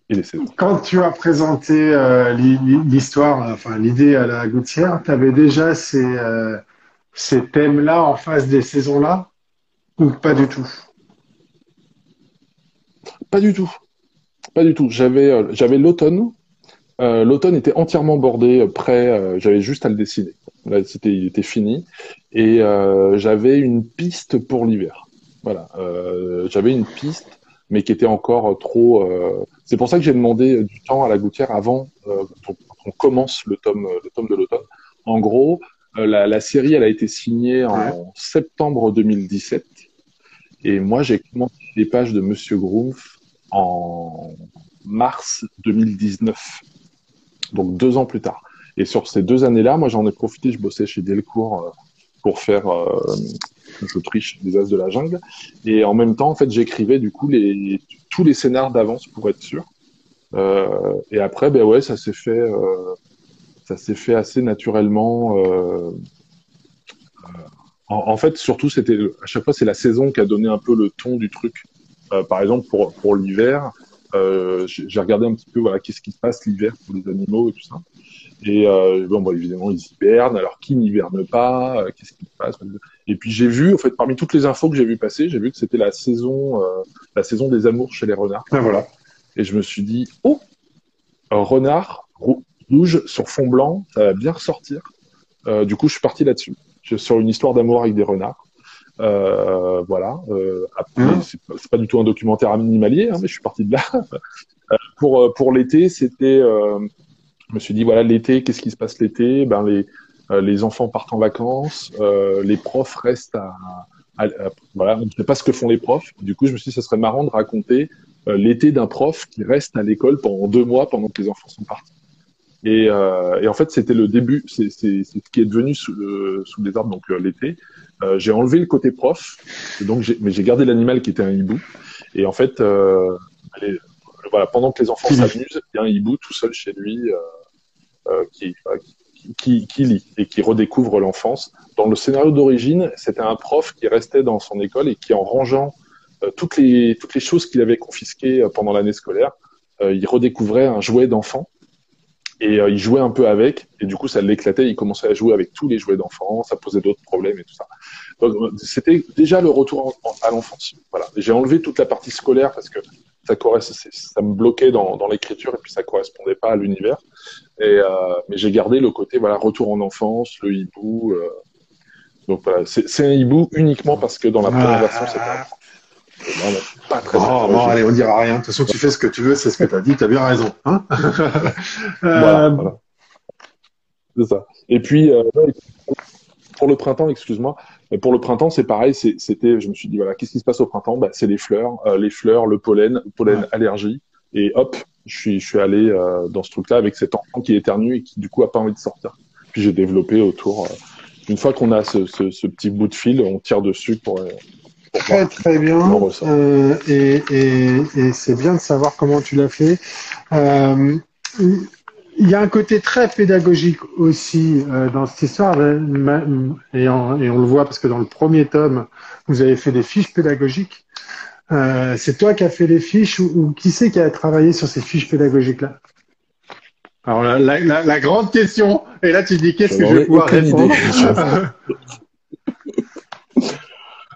et quand tu as présenté euh, l'histoire, enfin l'idée à la Gouttière, tu avais déjà ces, euh, ces thèmes-là en face des saisons-là ou pas du tout? Pas du tout. Pas du tout. J'avais euh, j'avais l'automne. Euh, l'automne était entièrement bordé, prêt. j'avais juste à le dessiner. Là, c'était, il était fini. Et j'avais une piste pour l'hiver. Voilà, euh, j'avais une piste, mais qui était encore trop. Euh... C'est pour ça que j'ai demandé du temps à la gouttière avant euh, qu'on commence le tome, le tome de l'automne. En gros, euh, la, la, série, elle a été signée en septembre 2017, et moi j'ai commencé les pages de Monsieur Groomf en mars 2019, donc deux ans plus tard. Et sur ces deux années-là, moi j'en ai profité, je bossais chez Delcourt euh, pour faire euh, l'Autriche des As de la Jungle. Et en même temps, en fait, j'écrivais du coup tous les scénars d'avance pour être sûr. Euh, et après, ben ouais, ça s'est fait, euh, fait assez naturellement. En, en, fait, surtout, c'était à chaque fois, c'est la saison qui a donné un peu le ton du truc. Par exemple, pour pour l'hiver, euh, j'ai regardé un petit peu voilà qu'est-ce qui se passe l'hiver pour les animaux et tout ça. Et euh, bon, bah, évidemment, ils hibernent. Alors, qui n'hiberne pas? Euh, Qu'est-ce qui se passe? Et puis, j'ai vu, en fait, parmi toutes les infos que j'ai vu passer, j'ai vu que c'était la saison, euh, la saison des amours chez les renards. Ah, voilà. Et je me suis dit, oh, un renard rouge sur fond blanc, ça va bien ressortir. Euh, du coup, je suis parti là-dessus, sur une histoire d'amour avec des renards. Euh, voilà. Euh, après, mmh. c'est pas, pas, du tout un documentaire animalier, hein, mais je suis parti de là. pour pour l'été, c'était je me suis dit voilà l'été, qu'est-ce qui se passe l'été? Ben les euh, les enfants partent en vacances, euh, les profs restent à, à, voilà, on ne sait pas ce que font les profs. Du coup, je me suis dit ça serait marrant de raconter euh, l'été d'un prof qui reste à l'école pendant deux mois pendant que les enfants sont partis. Et, euh, et en fait, c'était le début, c'est ce qui est devenu sous, le, sous les arbres, donc euh, l'été. Euh, j'ai enlevé le côté prof, donc mais j'ai gardé l'animal qui était un hibou. Et en fait, allez, voilà, pendant que les enfants s'amusent, il y a un hibou tout seul chez lui. Euh, qui, qui, qui, lit et qui redécouvre l'enfance. Dans le scénario d'origine, c'était un prof qui restait dans son école et qui, en rangeant euh, toutes, les, toutes les choses qu'il avait confisquées euh, pendant l'année scolaire, il redécouvrait un jouet d'enfant. Et il jouait un peu avec, et du coup ça l'éclatait, il commençait à jouer avec tous les jouets d'enfants, ça posait d'autres problèmes et tout ça. Donc c'était déjà le retour à l'enfance. Voilà. J'ai enlevé toute la partie scolaire parce que ça, ça me bloquait dans, dans l'écriture et puis ça correspondait pas à l'univers. Et, euh, mais j'ai gardé le côté voilà retour en enfance, le hibou. Euh, donc voilà, c'est un hibou uniquement parce que dans la première ah. version c'était pas très oh, bon, allez, on dira rien. De toute façon, tu fais ce que tu veux, c'est ce que tu as dit, tu as bien raison. Hein voilà, euh, voilà. C'est ça. Et puis, euh, pour le printemps, excuse-moi, pour le printemps, c'est pareil. C'était, je me suis dit voilà, qu'est-ce qui se passe au printemps? Bah, c'est les fleurs, euh, les fleurs, le pollen, le pollen allergie, et hop, je suis, je suis allé euh, dans ce truc-là avec cet enfant qui éternue et qui du coup a pas envie de sortir. Puis j'ai développé autour. Une fois qu'on a ce, ce, ce, petit bout de fil, on tire dessus pour. Très très bien. et, et, et c'est bien de savoir comment tu l'as fait. Euh, il y a un côté très pédagogique aussi euh, dans cette histoire, et, et, on le voit parce que dans le premier tome, vous avez fait des fiches pédagogiques. Euh, c'est toi qui as fait les fiches ou, qui c'est qui a travaillé sur ces fiches pédagogiques-là? Alors la, la, la, grande question, et là tu te dis qu'est-ce que je vais pouvoir répondre?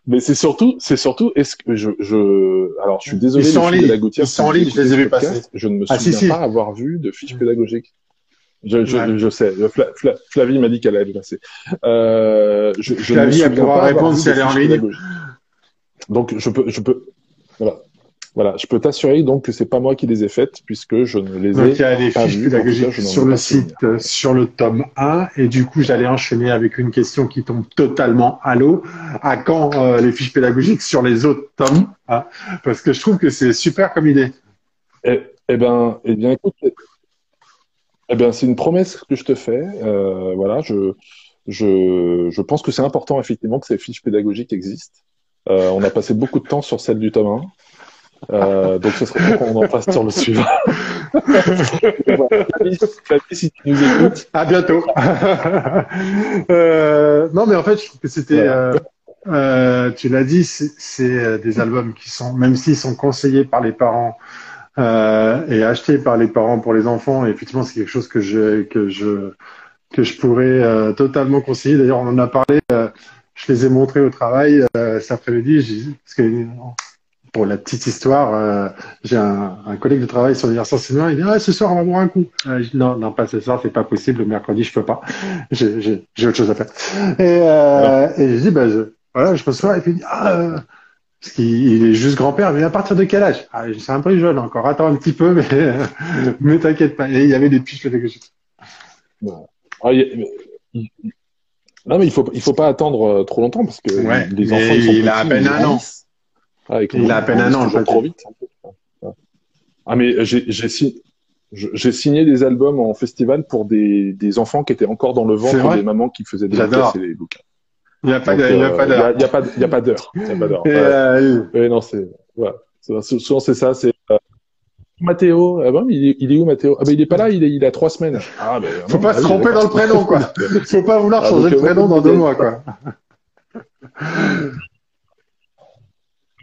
Mais c'est surtout, c'est surtout, est-ce que je, je, alors je suis désolé. Ils sont en ligne. Ils sont en ligne, je les ai vus passer. Je ne me ah, souviens pas avoir vu de fiches pédagogiques. Je, je, je sais. Flavie m'a dit qu'elle allait passer. Euh, je, je Flavie, elle pourra répondre si elle est en ligne. Donc, je peux, je peux, voilà. Voilà, je peux t'assurer donc que c'est pas moi qui les ai faites puisque je ne les ai donc, il y a des fiches pédagogiques sur le site, euh, sur le tome 1 et du coup j'allais enchaîner avec une question qui tombe totalement à l'eau. À quand euh, les fiches pédagogiques sur les autres tomes hein? Parce que je trouve que c'est super comme idée. Eh, eh ben, eh bien, écoute, eh bien, c'est une promesse que je te fais. Euh, voilà, je, je, je pense que c'est important effectivement que ces fiches pédagogiques existent. Euh, on a passé beaucoup de temps sur celle du tome 1. Euh, donc ce serait bon qu'on en passe sur le suivant. si tu nous écoutes. À bientôt. euh, non, mais en fait, je trouve que c'était. Euh, euh, tu l'as dit, c'est euh, des albums qui sont, même s'ils sont conseillés par les parents euh, et achetés par les parents pour les enfants, et effectivement, c'est quelque chose que je que je que je pourrais totalement conseiller. D'ailleurs, on en a parlé je les ai montrés au travail euh, cet après-midi. Parce que pour la petite histoire, euh, j'ai un, un, collègue de travail sur l'université cinéma. Il dit ah, ce soir on va boire un coup. Euh, dis, non, non, pas ce soir, c'est pas possible. Le mercredi, je peux pas. J'ai autre chose à faire. Et, euh, et je dis bah je, voilà, je reçois et puis il dit ah euh, parce qu'il est juste grand-père, mais à partir de quel âge? Ah, C'est un peu jeune encore. Attends un petit peu, mais mais t'inquiète pas. Et il y avait des piches. Bon. Ah, non, mais il faut, il faut pas attendre euh, trop longtemps parce que les enfants sont il a à peine un an. Il a à peine un an, je trop vite. Ah, mais j'ai, j'ai, signé des albums en festival pour des, des enfants qui étaient encore dans le ventre des mamans qui faisaient des les bouquins. Il n'y a pas d'heure. Il n'y a pas d'heure. Il n'y a, pas, d'heure. Euh, non, c'est, voilà. Souvent, c'est ça, c'est, euh, Mathéo, ah bon, il, est, il est où Mathéo? Ah ben il est pas là, il, est, il a trois semaines. Ah ben, Faut pas se tromper dans le prénom quoi. Faut pas vouloir ah, changer le prénom dans deux mois quoi.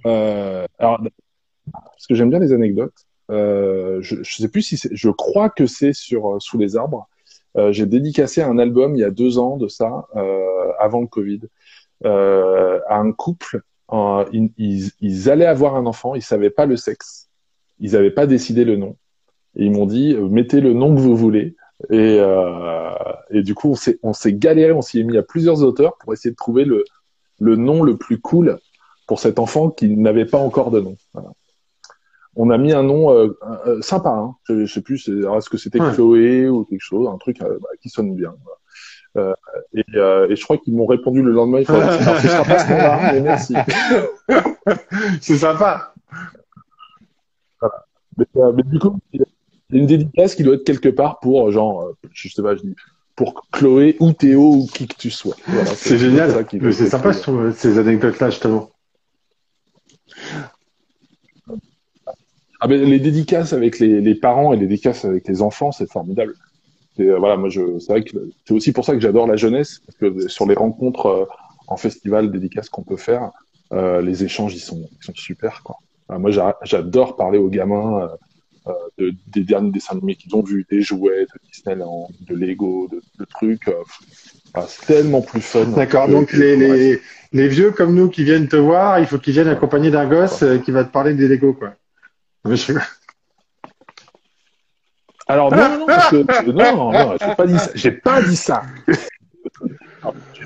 Euh, alors, parce que j'aime bien les anecdotes. Euh, je, je sais plus si c'est, je crois que c'est sur euh, sous les arbres. Euh, j'ai dédicacé un album il y a deux ans de ça, euh, avant le Covid, à un couple. Ils, ils, allaient avoir un enfant, ils savaient pas le sexe ils n'avaient pas décidé le nom. Et ils m'ont dit, mettez le nom que vous voulez. Et, et du coup, on s'est, on s'est galéré, on s'y est mis à plusieurs auteurs pour essayer de trouver le, le nom le plus cool pour cet enfant qui n'avait pas encore de nom. Voilà. On a mis un nom euh, euh sympa, hein. je, je sais plus, est-ce que c'était ouais. Chloé ou quelque chose, un truc euh, bah, qui sonne bien. Voilà. Et, et, je crois qu'ils m'ont répondu le lendemain. Il faut, ce sera pas ce nom-là, mais merci. C'est sympa. Mais, du coup, il y a une dédicace qui doit être quelque part pour, genre, je sais pas, je dis, pour Chloé ou Théo ou qui que tu sois. Voilà, c'est génial. C'est sympa, je trouve, ces anecdotes-là, justement. Ah ben, les dédicaces avec les, les, parents et les dédicaces avec les enfants, c'est formidable. Et, voilà, moi, je, c'est vrai que c'est aussi pour ça que j'adore la jeunesse, parce que sur les rencontres en festival, dédicaces qu'on peut faire, euh, les échanges, ils sont, ils sont super, quoi. Euh, moi, j'adore parler aux gamins. Euh, de, des derniers dessins animés qu'ils ont vus, des jouets de Disneyland, de Lego, de, de trucs. c'est tellement plus fun. D'accord. Donc les, les, les, vieux comme nous qui viennent te voir, il faut qu'ils viennent accompagnés d'un gosse qui va te parler des Lego, quoi. Alors non, non, parce que, non, non, j'ai pas dit ça. J'ai pas dit ça.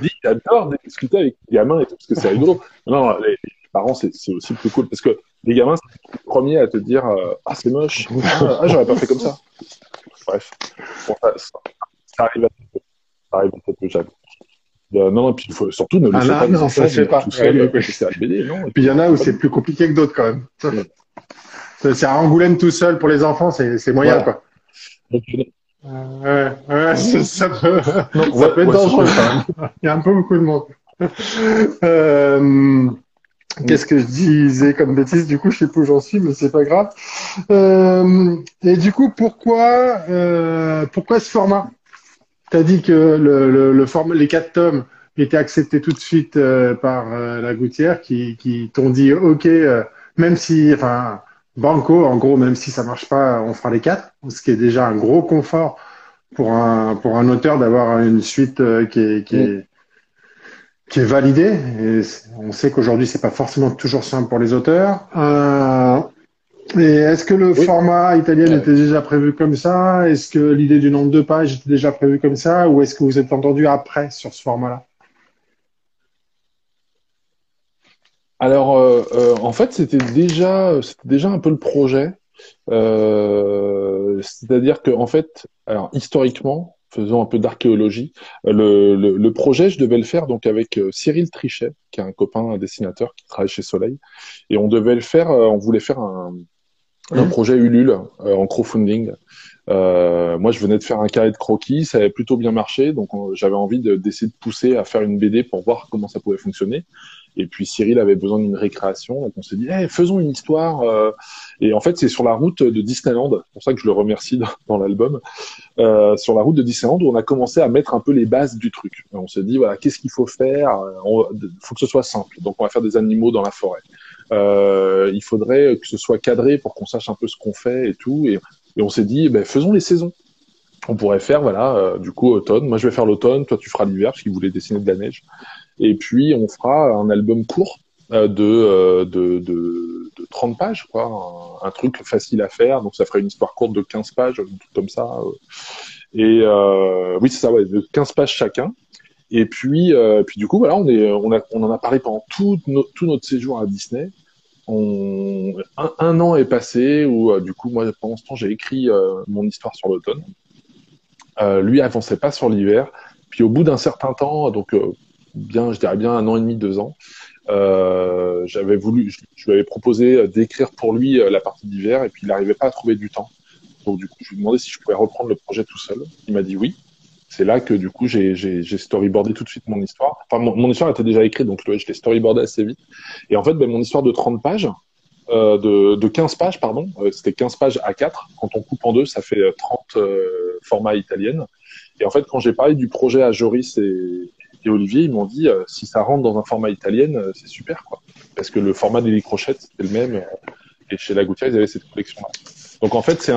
Dis, j'adore discuter avec les gamins et tout, parce que c'est rigolo. Non, les, parents, c'est aussi plus cool, parce que les gamins, c'est les premiers à te dire, euh, ah, c'est moche, ah, ah, j'aurais pas fait comme ça. Bref, bon, ça, ça, arrive à ça arrive à peu jamais. Euh, non, non, puis faut surtout ne le ah, pas. Non, ça, pas. Tout seul, ouais, ouais. BD, non. Et puis il y en a où c'est plus compliqué que d'autres quand même. C'est à Angoulême tout seul pour les enfants, c'est moyen, quoi. Euh, ouais, ça peut, ça peut être dangereux. Il y a un peu beaucoup de monde. Euh, Qu'est-ce que je disais comme bêtise? Du coup, je sais plus où j'en suis, mais c'est pas grave. Euh, et du coup, pourquoi, pourquoi ce format? Tu as dit que le, le, le format, les quatre tomes étaient acceptés tout de suite par la Gouttière, qui, qui t'ont dit OK, même si, enfin, Banco, en gros, même si ça marche pas, on fera les quatre, ce qui est déjà un gros confort pour un pour un auteur d'avoir une suite euh, qui est qui est, qui est validée. Et on sait qu'aujourd'hui c'est pas forcément toujours simple pour les auteurs. Euh, et est-ce que le format italien était déjà prévu comme ça? Est-ce que l'idée du nombre de pages était déjà prévue comme ça? Ou est-ce que vous êtes entendu après sur ce format-là? Alors, euh, euh, en fait, c'était déjà, c'était déjà un peu le projet. Euh, c'est-à-dire que, en fait, alors historiquement, faisant un peu d'archéologie, le, le, projet, je devais le faire donc avec Cyril Trichet, qui est un copain, un dessinateur qui travaille chez Soleil, et on devait le faire, on voulait faire un, un mmh. projet Ulule en crowdfunding. Euh, moi, je venais de faire un carré de croquis, ça avait plutôt bien marché, donc j'avais envie d'essayer de, pousser à faire une BD pour voir comment ça pouvait fonctionner. Et puis Cyril avait besoin d'une récréation, donc on s'est dit, hey, faisons une histoire. Euh. Et en fait, c'est sur la route de Disneyland, c'est pour ça que je le remercie dans, l'album, euh, sur la route de Disneyland où on a commencé à mettre un peu les bases du truc. on s'est dit, voilà, qu'est-ce qu'il faut faire Il faut que ce soit simple. Donc on va faire des animaux dans la forêt. Euh, il faudrait que ce soit cadré pour qu'on sache un peu ce qu'on fait et tout. Et, on s'est dit, ben, faisons les saisons on pourrait faire, voilà, euh, du coup, automne. Moi, je vais faire l'automne, toi, tu feras l'hiver, parce qu'il voulait dessiner de la neige. Et puis, on fera un album court euh, de, euh, de, de, de, 30 pages, quoi. Un, truc facile à faire. Donc, ça ferait une histoire courte de 15 pages, un truc comme ça. Et oui, c'est ça, ouais, de 15 pages chacun. Et puis, puis du coup, voilà, on, est, on, a, on en a parlé pendant tout, tout notre séjour à Disney. On, un, un, an est passé où, du coup, moi, pendant ce temps, j'ai écrit mon histoire sur l'automne. Euh, lui avançait pas sur l'hiver. Puis au bout d'un certain temps, donc euh, bien, je dirais bien un an et demi, deux ans, euh, j'avais voulu, je, lui avais proposé d'écrire pour lui la partie d'hiver, et puis il n'arrivait pas à trouver du temps. Donc du coup, je lui ai demandé si je pouvais reprendre le projet tout seul. Il m'a dit oui. C'est là que du coup j'ai storyboardé tout de suite mon histoire. Enfin mon, histoire était déjà écrite, donc je l'ai storyboardé assez vite. Et en fait, ben, mon histoire de 30 pages, euh, de, de 15 pages, pardon. Euh, c'était 15 pages à 4. Quand on coupe en deux, ça fait 30 euh, formats italiennes. Et en fait, quand j'ai parlé du projet à Joris et, et Olivier, ils m'ont dit si ça rentre dans un format italien, c'est super, quoi. Parce que le format des crochettes, c'était le même. et chez La Gouttière, ils avaient cette collection-là. Donc en fait, c'est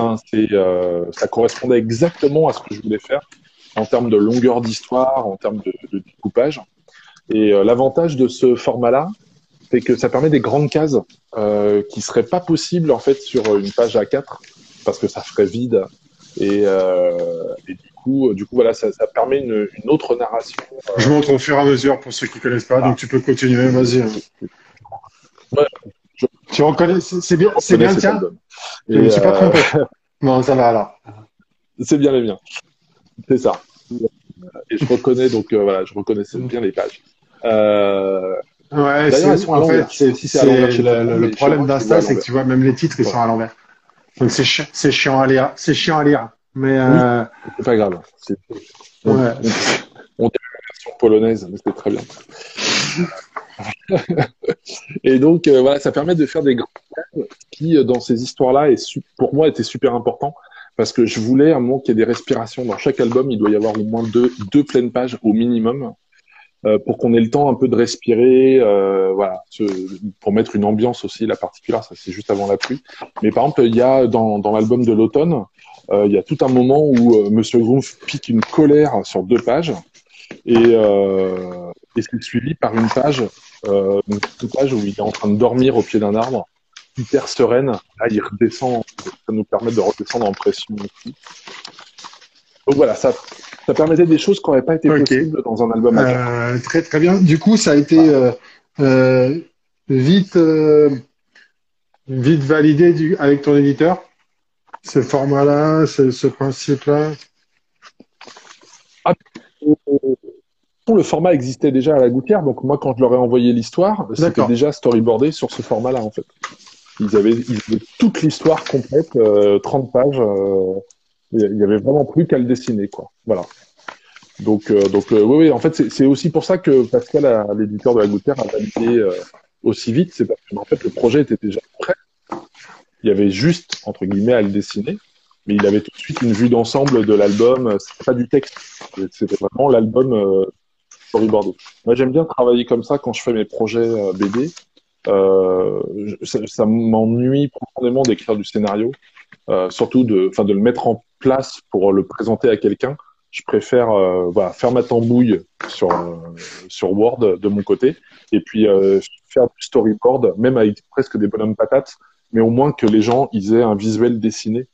euh, ça correspondait exactement à ce que je voulais faire en termes de longueur d'histoire, en termes de, découpage. Et l'avantage de ce format-là, c'est que ça permet des grandes cases euh, qui seraient pas possibles en fait sur une page A4 parce que ça ferait vide et, euh, coup, du coup voilà, ça, ça permet une, une, autre narration. Euh... Je montre au fur et à mesure pour ceux qui connaissent pas, ah. donc tu peux continuer, vas-y. Ouais, je... Tu reconnais, c'est bien, c'est bien le tien. Je ne me suis pas trompé. non, ça va alors. C'est bien les miens. C'est ça. Et je reconnais donc euh, voilà, je reconnaissais bien les pages. Euh, Ouais, c'est, en fait, c'est, le, le problème d'Insta, c'est que tu vois, même les titres, ils sont à l'envers. Donc c'est, chi- c'est chiant à lire. C'est chiant à lire. Mais, euh... c'est pas grave. C'est... On, ouais. on, on la version polonaise, mais c'était très bien. et donc, euh, voilà, ça permet de faire des grands qui, euh, dans ces histoires-là, est su- pour moi, était super important parce que je voulais un moment qu'il y ait des respirations dans chaque album. Il doit y avoir au moins deux, deux pleines pages au minimum euh, pour qu'on ait le temps un peu de respirer, euh, voilà, pour mettre une ambiance aussi, la particulière, ça c'est juste avant la pluie. Mais par exemple, il y a dans, dans l'album de l'automne, il y a tout un moment où euh, Monsieur Groove pique une colère sur deux pages et, euh, et c'est suivi par une page, euh, une page où il est en train de dormir au pied d'un arbre, hyper sereine. Là, il redescend, ça nous permet de redescendre en pression aussi. Donc voilà, ça, ça permettait des choses qui n'auraient pas été possibles dans un album. Euh, très très bien. Du coup, ça a été euh, euh, vite euh, vite validé du, avec ton éditeur, ce format-là, ce, ce principe-là? Ah, le format existait déjà à la gouttière, donc moi quand je leur ai envoyé l'histoire, c'était déjà storyboardé sur ce format-là en fait. Ils avaient, ils avaient toute l'histoire complète, euh, 30 pages. Euh, il y avait vraiment plus qu'à le dessiner, quoi. Voilà. Donc, euh, donc euh, oui, oui, en fait, c'est aussi pour ça que Pascal, l'éditeur de la gouttière, a validé euh, aussi vite. C'est parce que en fait, le projet était déjà prêt. Il y avait juste entre guillemets à le dessiner, mais il avait tout de suite une vue d'ensemble de l'album. C'était pas du texte, c'était vraiment l'album storyboardé. Moi, j'aime bien travailler comme ça quand je fais mes projets BD. ça, ça m'ennuie profondément d'écrire du scénario. Euh, surtout de, de le mettre en place pour le présenter à quelqu'un. Je préfère euh, voilà, faire ma tambouille sur, euh, sur Word de mon côté et puis faire du storyboard, même avec presque des bonhommes patates, mais au moins que les gens ils aient un visuel dessiné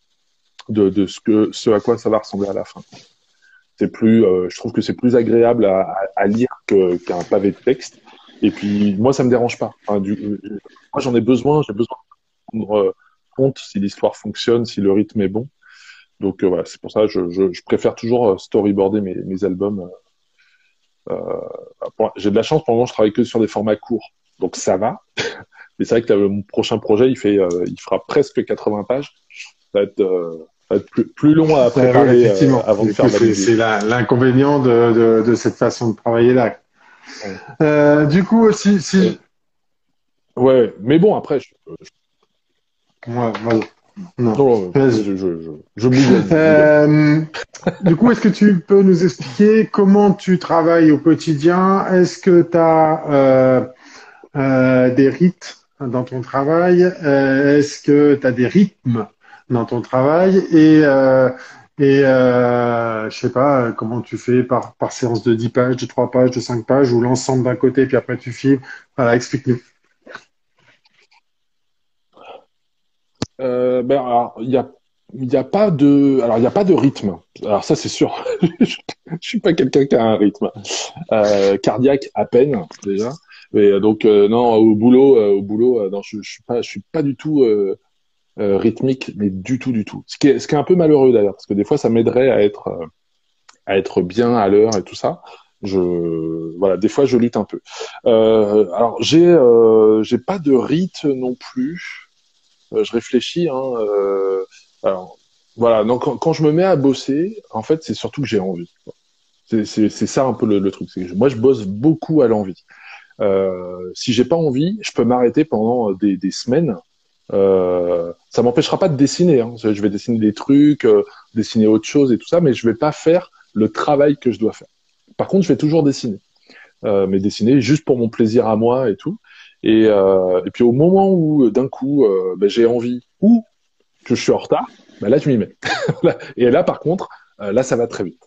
de, de ce, que, ce à quoi ça va ressembler à la fin. C'est plus, je trouve que c'est plus agréable à, à, lire qu'un pavé de texte. Et puis moi, ça me dérange pas. Enfin, du, moi, j'en ai besoin. J'ai besoin de compte si l'histoire fonctionne, si le rythme est bon. Donc euh, voilà, c'est pour ça que je, je, je, préfère toujours euh, storyboarder mes, mes albums. Euh, euh J'ai de la chance, pour le moment, je travaille que sur des formats courts, donc ça va. Mais c'est vrai que mon prochain projet, il fait, il fera presque 80 pages. Ça va être, ça va être plus, plus, long à préparer avant de faire C'est l'inconvénient de, de, de, cette façon de travailler là. Ouais. du coup, si, si... Ouais, mais bon, après, je, je Ouais, Non. je, je, je, euh, du coup, est-ce que tu peux nous expliquer comment tu travailles au quotidien? Est-ce que tu as euh, euh, des rites? Dans ton travail euh, Est-ce que tu as des rythmes dans ton travail Et, euh, et euh, je sais pas comment tu fais par, par séance de 10 pages, de 3 pages, de 5 pages, ou l'ensemble d'un côté, puis après tu filmes. Voilà, explique-nous. Euh, ben, il y a a pas de alors il a pas de rythme alors ça c'est sûr je, suis pas quelqu'un qui a un rythme euh, cardiaque à peine déjà mais donc euh, non au boulot euh, au boulot non je, je suis pas je suis pas du tout rythmique mais du tout du tout ce qui est ce qui est un peu malheureux d'ailleurs parce que des fois ça m'aiderait à être à être bien à l'heure et tout ça je voilà des fois je lutte un peu alors j'ai j'ai pas de rythme non plus euh, je réfléchis. Hein, euh, alors, voilà. Donc, quand, je me mets à bosser, en fait, c'est surtout que j'ai envie. C'est ça un peu le, truc. moi, je bosse beaucoup à l'envie. Euh, si j'ai pas envie, je peux m'arrêter pendant des, des semaines. Euh, ça m'empêchera pas de dessiner. Hein. Je vais dessiner des trucs, euh, dessiner autre chose et tout ça, mais je vais pas faire le travail que je dois faire. Par contre, je vais toujours dessiner, euh, mais dessiner juste pour mon plaisir à moi et tout. Et, euh, et puis au moment où d'un coup euh, ben, j'ai envie ou que je suis en retard, ben là je m'y mets. et là par contre, euh, là ça va très vite.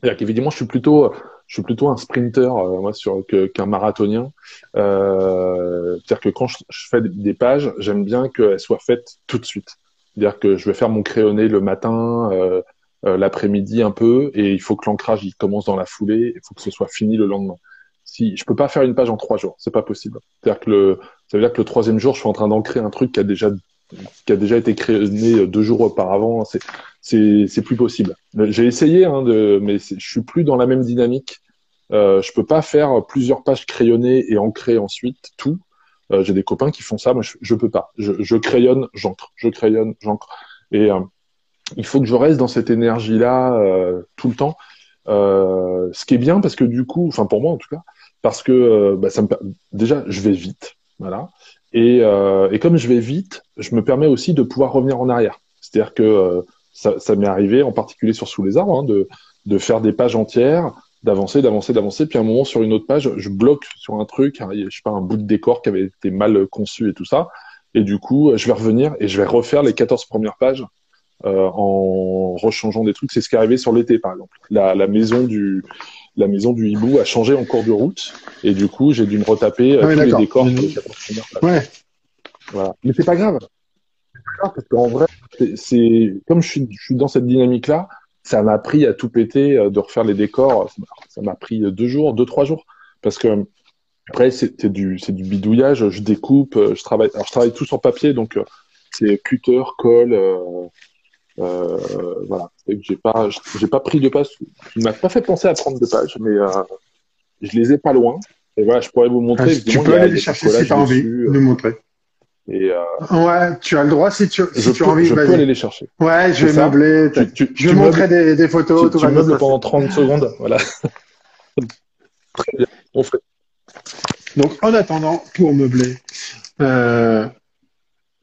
C'est-à-dire qu'évidemment je suis plutôt je suis plutôt un sprinter euh, moi sur qu'un marathonien. Euh, c'est-à-dire que quand je, fais des pages, j'aime bien qu'elles soient faites tout de suite. C'est-à-dire que je vais faire mon crayonné le matin, euh, l'après-midi un peu, et il faut que l'ancrage il commence dans la foulée, il faut que ce soit fini le lendemain si je peux pas faire une page en trois jours, c'est pas possible. C'est-à-dire que le, ça veut dire que le troisième jour, je suis en train d'ancrer un truc qui a déjà qui a déjà été créé deux jours auparavant. C'est plus possible. J'ai essayé, hein, de, mais je suis plus dans la même dynamique. Euh, je peux pas faire plusieurs pages crayonnées et ancrer ensuite tout. Euh, J'ai des copains qui font ça, moi je, je peux pas. Je, je crayonne, j'encre, je crayonne, j'encre. Et euh, il faut que je reste dans cette énergie-là euh, tout le temps. Euh, ce qui est bien parce que du coup, enfin pour moi en tout cas, parce que euh, bah, ça me déjà je vais vite, voilà. Et, euh, et comme je vais vite, je me permets aussi de pouvoir revenir en arrière. C'est-à-dire que euh, ça, ça m'est arrivé, en particulier sur Sous les arbres, hein, de, de faire des pages entières, d'avancer, d'avancer, d'avancer. Puis à un moment, sur une autre page, je bloque sur un truc, je sais pas, un bout de décor qui avait été mal conçu et tout ça. Et du coup, je vais revenir et je vais refaire les 14 premières pages euh, en rechangeant des trucs. C'est ce qui est arrivé sur l'été, par exemple. La, la, maison du la maison du hibou a changé en cours de route et du coup, j'ai dû me retaper euh, tous les décors. Ouais. Voilà. Mais c'est pas grave. Parce qu'en vrai, c'est comme je suis, je suis dans cette dynamique-là, ça m'a pris à tout péter euh, de refaire les décors. Ça m'a pris deux jours, deux trois jours, parce que après c'est du c'est du bidouillage. Je découpe, euh, je travaille. Alors je travaille tout sur papier, donc euh, c'est cutter, colle. Euh, euh, voilà. J'ai pas j'ai pas pris de pages. Je m'a pas fait penser à prendre de pages, mais euh, je les ai pas loin. Et voilà, je pourrais vous montrer. Ah, tu peux aller les chercher si tu as envie de nous montrer. Et euh, ouais, tu as le droit si tu, si je tu peux, as envie. Je peux aller les chercher. Ouais, je vais meubler. Tu, tu, je vais montrer des, des, photos. Tu, tout tu meubles pendant 30 secondes. Voilà. Très bien. On fait. Donc, en attendant, pour meubler, euh,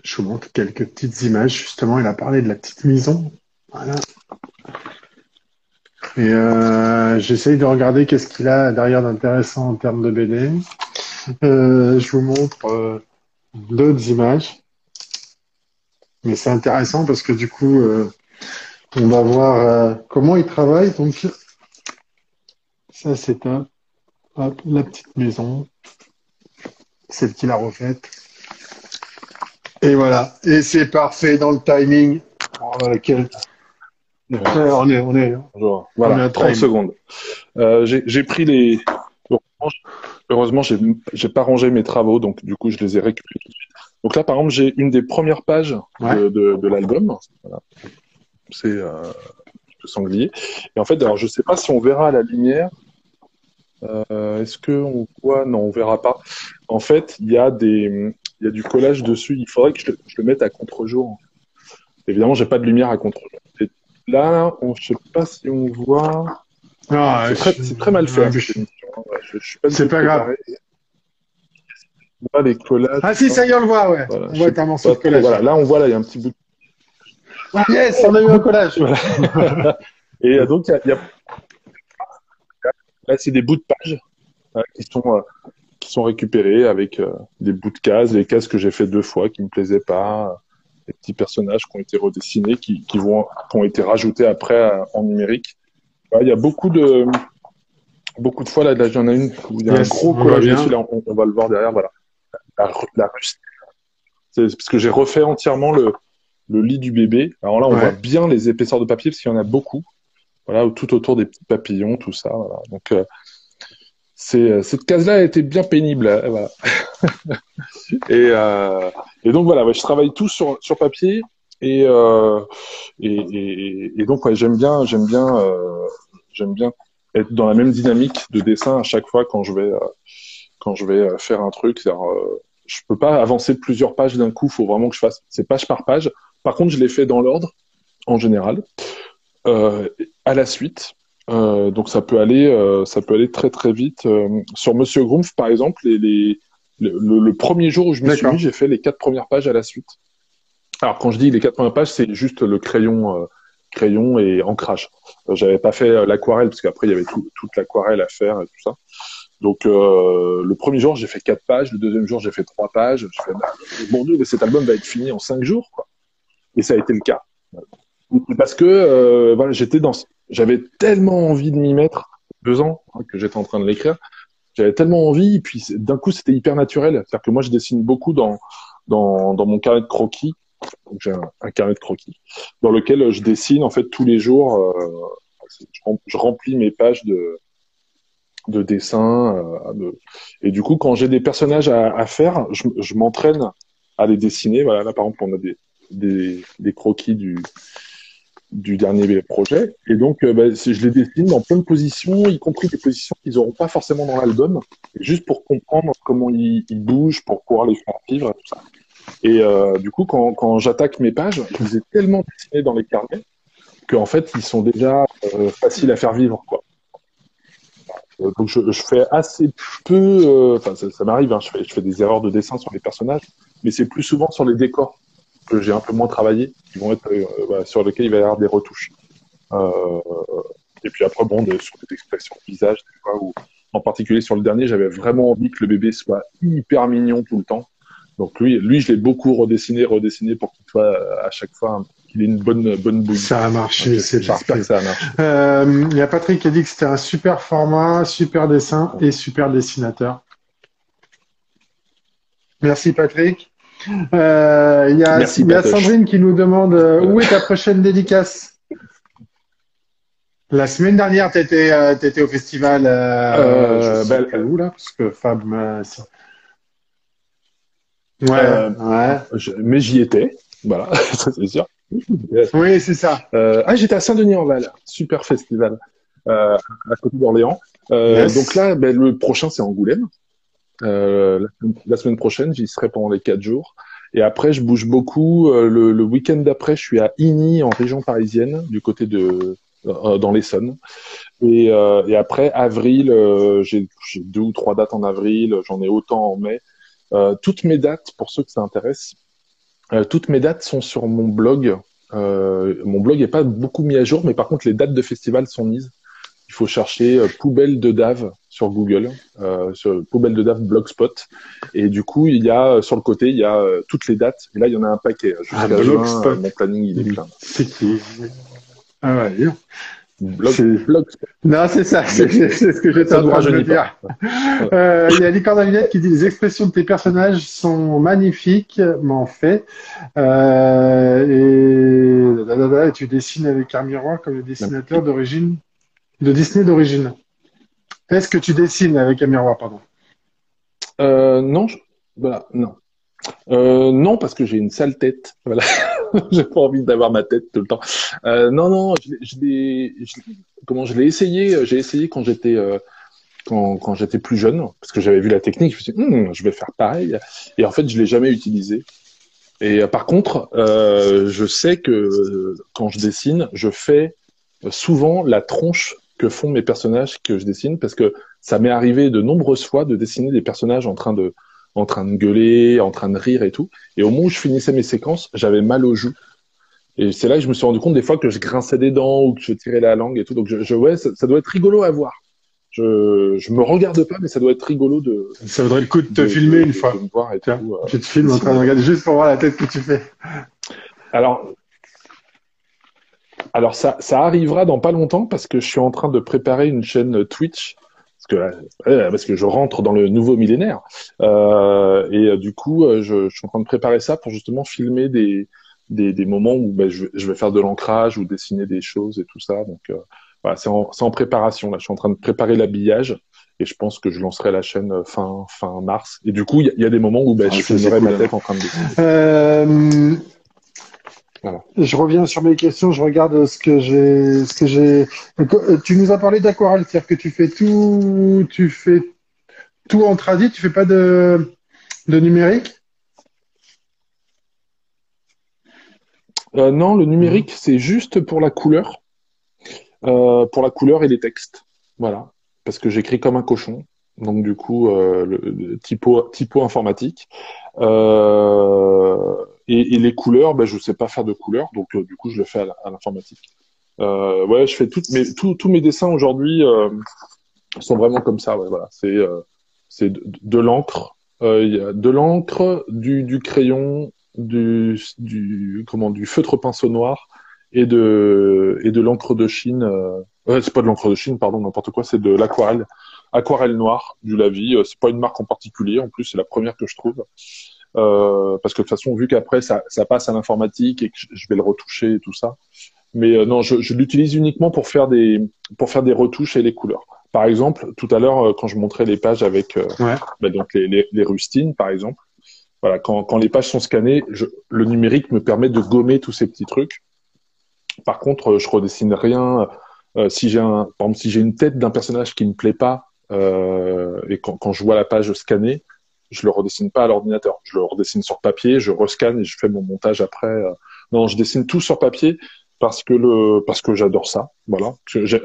je vous montre quelques petites images. Justement, il a parlé de la petite maison. Voilà. Et euh, j'essaye de regarder qu'est-ce qu'il a derrière d'intéressant en termes de BD. Euh, je vous montre euh, d'autres images. Mais c'est intéressant parce que du coup, on va voir comment il travaille. Donc, ça, c'est la petite maison, celle qu'il a refaite. Et voilà. Et c'est parfait dans le timing. Oh, lequel... Ouais, on est, on est, Bonjour. Voilà, on est à 30 secondes. Euh, j'ai pris les. Heureusement, j'ai j'ai pas rangé mes travaux, donc du coup, je les ai récupérés tout de suite. Donc là, par exemple, j'ai une des premières pages Ouais. de, de, de l'album. Voilà. C'est euh, le sanglier. Et en fait, alors, je sais pas si on verra à la lumière. Euh, Est-ce que on voit Non, on verra pas. En fait, il y a des, il y a du collage dessus. Il faudrait que je, le- je le mette à contre-jour. Évidemment, j'ai pas de lumière à contre-jour. Et Là, on, je sais pas si on voit. Ah, C'est très, je- c'est très mal fait. Hein, je-. Ouais, pas C'est tout pas grave. voit les collages. Ah si, ça y est, on le voit, ouais. Voilà, on voit pas morceau de collage. Voilà, là, on voit, là, il y a un petit bout. de- Yes, on a eu un collage. Et euh, donc, il y a, il y a- là, c'est des bouts de pages euh, qui sont euh, qui sont récupérés avec euh, des bouts de cases, les cases que j'ai fait deux fois qui me plaisaient pas, des petits personnages qui ont été redessinés, qui, qui vont qui ont été rajoutés après euh, en numérique. Il y a beaucoup de beaucoup de fois là, là j'en ai une où il y a Yes, un gros collage dessus, là, on, on va le voir derrière, voilà. La, la. C'est parce que j'ai refait entièrement le, le lit du bébé. Alors là, on Ouais. voit bien les épaisseurs de papier parce qu'il y en a beaucoup. Voilà, tout autour des petits papillons, tout ça. Voilà. Donc, euh, c'est, cette case-là a été bien pénible. euh, Voilà. et, euh, et donc voilà, je travaille tout sur, sur papier. Et, euh, et, et, et donc ouais, j'aime bien, j'aime bien, euh, j'aime bien être dans la même dynamique de dessin à chaque fois quand je vais, euh, quand je vais euh, faire un truc. Euh, je peux pas avancer plusieurs pages d'un coup. faut vraiment que je fasse c'est page par page. Par contre, je les fais dans l'ordre en général, euh, à la suite. Euh, donc ça peut aller, euh, ça peut aller très très vite. Euh, sur Monsieur Grumpf, par exemple, les, les, le, le- premier jour où je me suis mis, j'ai fait les quatre premières pages à la suite. Alors quand je dis les quatre premières pages, c'est juste le crayon, euh, crayon et ancrage. Euh, J'avais pas fait l'aquarelle parce qu'après il y avait tout, toute l'aquarelle à faire et tout ça. Donc euh, le premier jour j'ai fait quatre pages, le deuxième jour j'ai fait trois pages. Je fais bah, bon Dieu, mais cet album va être fini en cinq jours quoi. Et ça a été le cas. Parce que euh, voilà, j'étais dans, j'avais tellement envie de m'y mettre, deux ans hein, que j'étais en train de l'écrire, j'avais tellement envie, et puis d'un coup c'était hyper naturel. C'est-à-dire que moi je dessine beaucoup dans dans, dans mon carnet de croquis. J'ai un, un carnet de croquis dans lequel je dessine en fait tous les jours. euh, je, rem- je remplis mes pages de de dessin. euh, de- Et du coup, quand j'ai des personnages à, à faire, je, je m'entraîne à les dessiner. Voilà, là par exemple, on a des des, des croquis du du dernier projet. Et donc, euh, bah, je les dessine dans plein de positions, y compris des positions qu'ils n'auront pas forcément dans l'album, juste pour comprendre comment ils, bougent, pour pouvoir les faire vivre, et tout ça. Et euh, du coup, quand, quand j'attaque mes pages, je les ai tellement dessinés dans les carnets qu'en fait, ils sont déjà euh, faciles à faire vivre. Quoi. Donc, je, fais assez peu, enfin, ça, ça m'arrive, hein, je, fais, je fais des erreurs de dessin sur les personnages, mais c'est plus souvent sur les décors que j'ai un peu moins travaillé, qui vont être euh, voilà, sur lesquels il va y avoir des retouches. Euh, Et puis après, bon, de, sur des expressions de visage, des fois, où, en particulier sur le dernier, j'avais vraiment envie que le bébé soit hyper mignon tout le temps. Donc lui, lui, je l'ai beaucoup redessiné, redessiné pour qu'il soit euh, à chaque fois qu'il ait une bonne bonne bouille. Ça a marché, c'est J'espère que ça a marché. Euh, il y a Patrick qui a dit que c'était un super format, super dessin et super dessinateur. Merci Patrick. Euh, il y a, Merci, il y a Patoche. Sandrine qui nous demande euh, où est ta prochaine dédicace? La semaine dernière, tu étais, au festival. Euh, Euh, je sais où là Parce que Fab. Ouais, Euh, ouais. Je- mais j'y étais, voilà, ça c'est sûr. Oui, c'est ça. Euh, ah, j'étais à Saint-Denis-en-Val, super festival, euh, à côté d'Orléans. Euh, Yes. Donc là, ben, le prochain c'est Angoulême. Euh, la, semaine- prochaine, j'y serai pendant les quatre jours. Et après, je bouge beaucoup. Euh, le le week-end d'après, je suis à Igny, en région parisienne, du côté de euh, dans l'Essonne. Et, euh, et après, avril, euh, j'ai deux ou trois dates en avril. J'en ai autant en mai. Euh, toutes mes dates, pour ceux que ça intéresse, toutes mes dates sont sur mon blog. Mon blog est pas beaucoup mis à jour, mais par contre, les dates de festival sont mises. Il faut chercher poubelle de Dave sur Google, euh, sur poubelle de Dave Blogspot. Et du coup, il y a euh, sur le côté, il y a euh, toutes les dates. Et là, il y en a un paquet. Jusqu'à Ah, Blogspot. euh, mon planning, il est plein. C'est qui? Ah ouais, donc. Blog, Blogspot. Non, c'est ça, c'est ce que j'étais en train de dire. Euh, Il y a Licorne Villette qui dit les expressions de tes personnages sont magnifiques, m'en fait. Euh, et... et tu dessines avec un miroir comme le dessinateur d'origine de Disney d'origine. Est-ce que tu dessines avec un miroir, pardon? Euh, non, je- voilà, non. Euh, non, parce que j'ai une sale tête. Voilà. j'ai pas envie d'avoir ma tête tout le temps. Euh, non, non, je, l'ai- comment je l'ai essayé. J'ai essayé quand j'étais euh, quand, j'étais plus jeune, parce que j'avais vu la technique. Je me suis dit, Hum, je vais faire pareil. Et en fait, je l'ai jamais utilisé. Et euh, par contre, euh, je sais que euh, quand je dessine, je fais souvent la tronche que font mes personnages que je dessine, parce que ça m'est arrivé de nombreuses fois de dessiner des personnages en train de en train de gueuler, en train de rire et tout. Et au moment où je finissais mes séquences, j'avais mal aux joues. Et c'est là que je me suis rendu compte des fois que je grinçais des dents ou que je tirais la langue et tout. Donc je, je ouais, ça, ça doit être rigolo à voir. Je je me regarde pas, mais ça doit être rigolo de Ça vaudrait le coup de te de- filmer de- une fois. me voir et Tiens, tout. euh. tu te filmes en train de regarder juste pour voir la tête que tu fais. Alors, alors ça, ça arrivera dans pas longtemps parce que je suis en train de préparer une chaîne Twitch parce que euh, parce que je rentre dans le nouveau millénaire. Euh, et euh, du coup euh, je, je suis en train de préparer ça pour justement filmer des des, des moments où ben, je, vais- je vais faire de l'ancrage ou dessiner des choses et tout ça. Donc euh, voilà c'est en, c'est en préparation là. Je suis en train de préparer l'habillage et je pense que je lancerai la chaîne fin fin mars. Et du coup il y, a- il y a des moments où ben, Ah, je filmerai ma tête en train de dessiner. Euh, Voilà. Je reviens sur mes questions, je regarde ce que j'ai, ce que j'ai. Tu nous as parlé d'aquarelle, c'est-à-dire que tu fais tout, tu fais tout en tradi, tu fais pas de, de numérique? Euh, non, le numérique, c'est juste pour la couleur, euh, pour la couleur et les textes. Voilà, parce que j'écris comme un cochon. Donc du coup, euh, le, le typo, typo informatique. Euh, et, et les couleurs, ben, je sais pas faire de couleurs, donc euh, du coup, je le fais à, l'informatique. Euh, ouais, je fais toutes mes, tous tous mes dessins aujourd'hui euh, sont vraiment comme ça. Ouais, voilà, c'est euh, c'est de, l'encre, euh, il y a de l'encre, du, du crayon, du, du comment du feutre pinceau noir et de et de l'encre de Chine. Euh, ouais, c'est pas de l'encre de Chine, pardon, n'importe quoi, c'est de l'aquarelle, aquarelle noire du Lavi. C'est pas une marque en particulier, en plus c'est la première que je trouve. Euh, parce que de toute façon, vu qu'après ça, ça passe à l'informatique et que je- vais le retoucher et tout ça. Mais euh, non, je, je l'utilise uniquement pour faire des pour faire des retouches et les couleurs. Par exemple, tout à l'heure, euh, quand je montrais les pages avec Ouais. bah, donc les, les, les rustines, par exemple, voilà, quand, quand les pages sont scannées, je, le numérique me permet de gommer tous ces petits trucs. Par contre, je redessine rien. Euh, si j'ai un, par exemple, si j'ai une tête d'un personnage qui me plaît pas euh, et quand, quand je vois la page scannée, je le redessine pas à l'ordinateur. Je le redessine sur papier, je rescanne et je fais mon montage après. euh. Non, je dessine tout sur papier parce que le parce que j'adore ça. Voilà.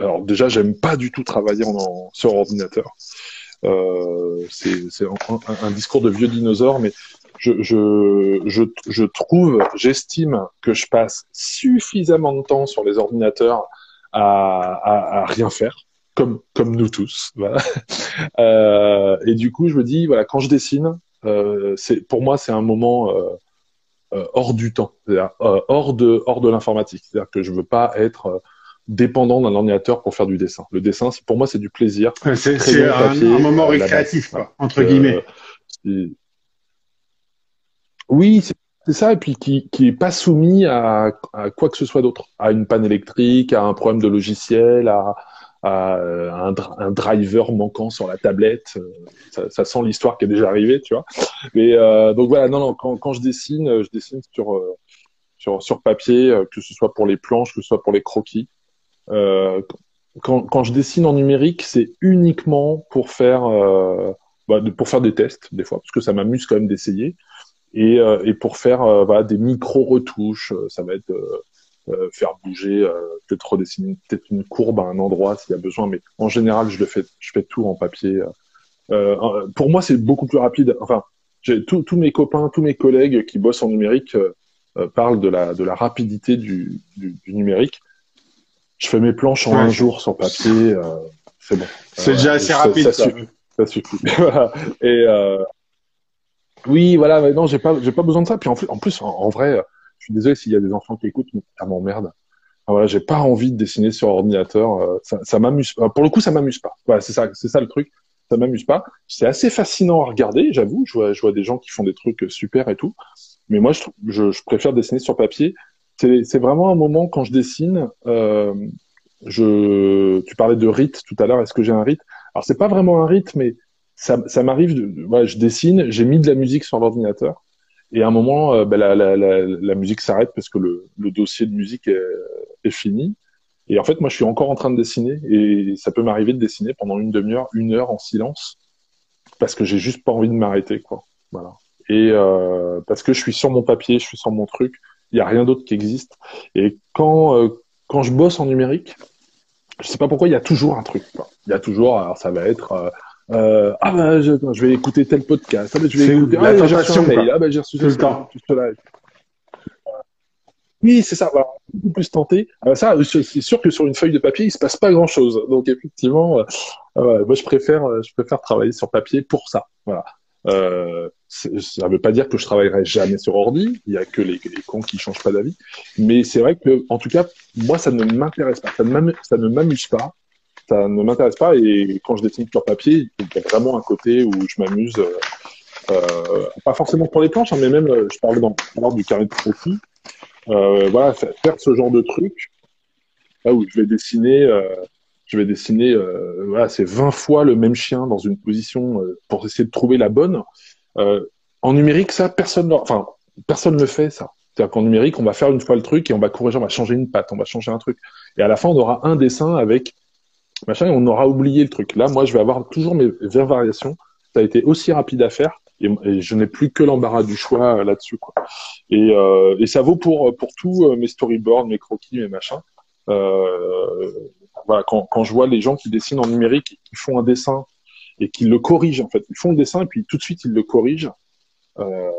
Alors déjà, j'aime pas du tout travailler sur ordinateur. Euh, c'est un, un- discours de vieux dinosaure, mais je, je, je, je trouve, j'estime que je passe suffisamment de temps sur les ordinateurs à, à, rien faire, comme comme nous tous. Voilà. Euh, et du coup, je me dis voilà, quand je dessine, euh, c'est pour moi c'est un moment euh, euh hors du temps, euh, hors de hors de l'informatique. C'est-à-dire que je veux pas être euh, dépendant d'un ordinateur pour faire du dessin. Le dessin, pour moi, c'est du plaisir. C'est un, un, moment récréatif, quoi, entre guillemets. oui, c'est ça, et puis qui qui est pas soumis à, à quoi que ce soit d'autre, à une panne électrique, à un problème de logiciel, à, à un, un, driver manquant sur la tablette. Ça, ça sent l'histoire qui est déjà arrivée, tu vois. Mais euh, donc voilà, non, non, quand, quand je dessine, je dessine sur euh, sur sur papier, euh, que ce soit pour les planches, que ce soit pour les croquis. Euh, quand, quand je dessine en numérique, c'est uniquement pour faire euh, bah, pour faire des tests des fois, parce que ça m'amuse quand même d'essayer et, euh, et pour faire euh, voilà, des micro-retouches. Euh, ça va être faire bouger, peut-être redessiner peut-être une courbe à un endroit s'il y a besoin, mais en général, je le fais, je fais tout en papier. pour moi, c'est beaucoup plus rapide. Enfin, tous mes copains, tous mes collègues qui bossent en numérique parlent de la, de la rapidité du, du, du numérique. Je fais mes planches en ouais. un jour sur papier, c'est bon. C'est déjà assez rapide. Ça, suffit. Ça suffit. Et oui, voilà, non, j'ai pas, j'ai pas besoin de ça. Puis en, en plus, en, en, vrai, je suis désolé s'il y a des enfants qui écoutent, mais ça m'emmerde. Voilà, j'ai pas envie de dessiner sur ordinateur. Euh, ça, ça m'amuse. Pour le coup, ça m'amuse pas. Voilà, c'est ça, c'est ça le truc. Ça m'amuse pas. C'est assez fascinant à regarder, j'avoue. Je vois, je vois des gens qui font des trucs super et tout. Mais moi, je, je, je préfère dessiner sur papier. C'est vraiment un moment quand je dessine. Euh, je, tu parlais de rite tout à l'heure. Est-ce que j'ai un rite? Alors, c'est pas vraiment un rite, mais ça, ça m'arrive, ouais, je dessine, j'ai mis de la musique sur l'ordinateur, et à un moment, euh, bah, la, la, la, la, musique s'arrête parce que le, le, dossier de musique est, est, fini. Et en fait, moi, je suis encore en train de dessiner, et ça peut m'arriver de dessiner pendant une demi-heure, une heure en silence, parce que j'ai juste pas envie de m'arrêter, quoi. Voilà. Et euh, parce que je suis sur mon papier, je suis sur mon truc, il y a rien d'autre qui existe. Et quand euh, quand je bosse en numérique, je sais pas pourquoi, il y a toujours un truc. Il y a toujours, alors ça va être euh, euh, ah bah je, je, vais écouter tel podcast. Ah bah, je vais écouter. Ah, j'ai reçu un mail. Ah bah j'ai reçu tout le temps. Oui, c'est ça. Voilà. Beaucoup plus tenté. Alors ça, c'est sûr que sur une feuille de papier, il se passe pas grand chose. Donc effectivement, euh, euh, moi je préfère, euh, je préfère travailler sur papier pour ça. Voilà. Euh, ça veut pas dire que je travaillerai jamais sur ordi. Il y a que les, les cons qui changent pas d'avis. Mais c'est vrai que, en tout cas, moi, ça ne m'intéresse pas. Ça ne m'amuse pas ça ne m'intéresse pas. Et quand je dessine sur papier, il y a vraiment un côté où je m'amuse, euh, euh, pas forcément pour les planches, hein, mais même, euh, je parlais dans du carré de profit. Euh, voilà, faire ce genre de truc, là où je vais dessiner, euh, je vais dessiner, euh, voilà, c'est 20 fois le même chien dans une position pour essayer de trouver la bonne. en numérique, ça, personne, enfin, personne ne fait ça. C'est-à-dire qu'en numérique, on va faire une fois le truc et on va corriger, on va changer une patte, on va changer un truc. Et à la fin, on aura un dessin avec machin, et on aura oublié le truc. Là, moi, je vais avoir toujours mes variations. Ça a été aussi rapide à faire, et, je n'ai plus que l'embarras du choix euh, là-dessus. Quoi. Et, euh, et, ça vaut pour pour tous euh, mes storyboards, mes croquis, mes machins. Euh, voilà, quand, quand je vois les gens qui dessinent en numérique, qui font un dessin et qui le corrigent en fait, ils font le dessin et puis tout de suite ils le corrigent. Euh,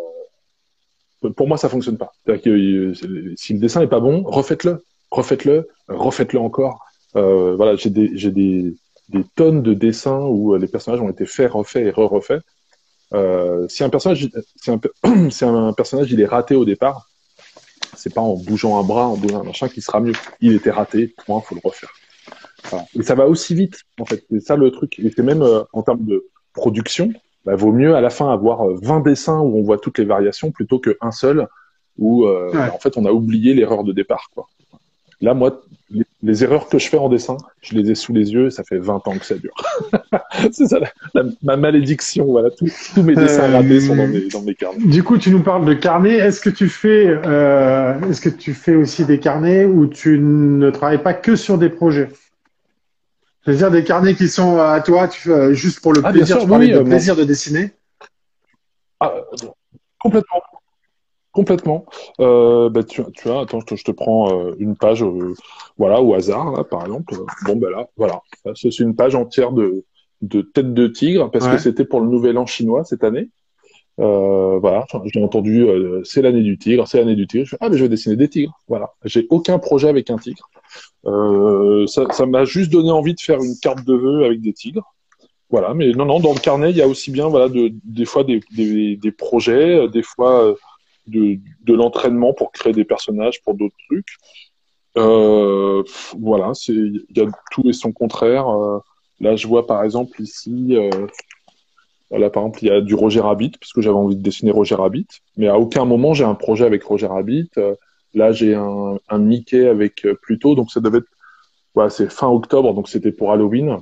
pour moi, ça fonctionne pas. Que, si le dessin est pas bon, refaites-le, refaites-le, refaites-le encore. Euh, voilà, j'ai des, j'ai des, des tonnes de dessins où euh, les personnages ont été faits, refaits et re-refaits. Euh, si un personnage, si un, si un personnage il est raté au départ, c'est pas en bougeant un bras, en bougeant un machin qui sera mieux. Il était raté, point, faut le refaire. Voilà. Et ça va aussi vite, en fait. C'est ça le truc. Et c'est même euh, en termes de production, bah, vaut mieux à la fin avoir 20 euh, dessins où on voit toutes les variations plutôt qu'un seul où euh, ouais. en fait on a oublié l'erreur de départ. Quoi. Là, moi, les, les, erreurs que je fais en dessin, je les ai sous les yeux, ça fait 20 ans que ça dure. c'est ça, la, la, ma malédiction, voilà, tous, tous mes dessins euh, ratés sont dans mes, dans mes, carnets. Du coup, tu nous parles de carnets. Est-ce que tu fais, euh, est-ce que tu fais aussi des carnets où tu ne travailles pas que sur des projets? C'est-à-dire des carnets qui sont à toi, tu euh, juste pour le ah, plaisir, sûr, tu oui, de euh, plaisir de dessiner ah, Complètement. Complètement. Euh, bah, tu, tu vois, attends, je te, je te prends euh, une page, euh, voilà, au hasard, là, par exemple. Bon, ben là, voilà. C'est une page entière de, de tête de tigre, parce ouais. que c'était pour le Nouvel An chinois cette année. Euh, voilà, j'ai entendu, euh, c'est l'année du tigre, c'est l'année du tigre. Je fais, ah, mais je vais dessiner des tigres. Voilà. J'ai aucun projet avec un tigre. ça m'a juste donné envie de faire une carte de vœux avec des tigres. Voilà, mais non, non, dans le carnet, il y a aussi bien, voilà, de, des fois des, des, des projets, des fois de, de l'entraînement pour créer des personnages pour d'autres trucs. Euh, voilà, c'est il y a tout et son contraire. Euh, là, je vois par exemple ici, euh, là par exemple, il y a du Roger Rabbit puisque j'avais envie de dessiner Roger Rabbit, mais à aucun moment j'ai un projet avec Roger Rabbit. Euh, là, j'ai un, un Mickey avec Pluto, donc ça devait être, voilà, c'est fin octobre, donc c'était pour Halloween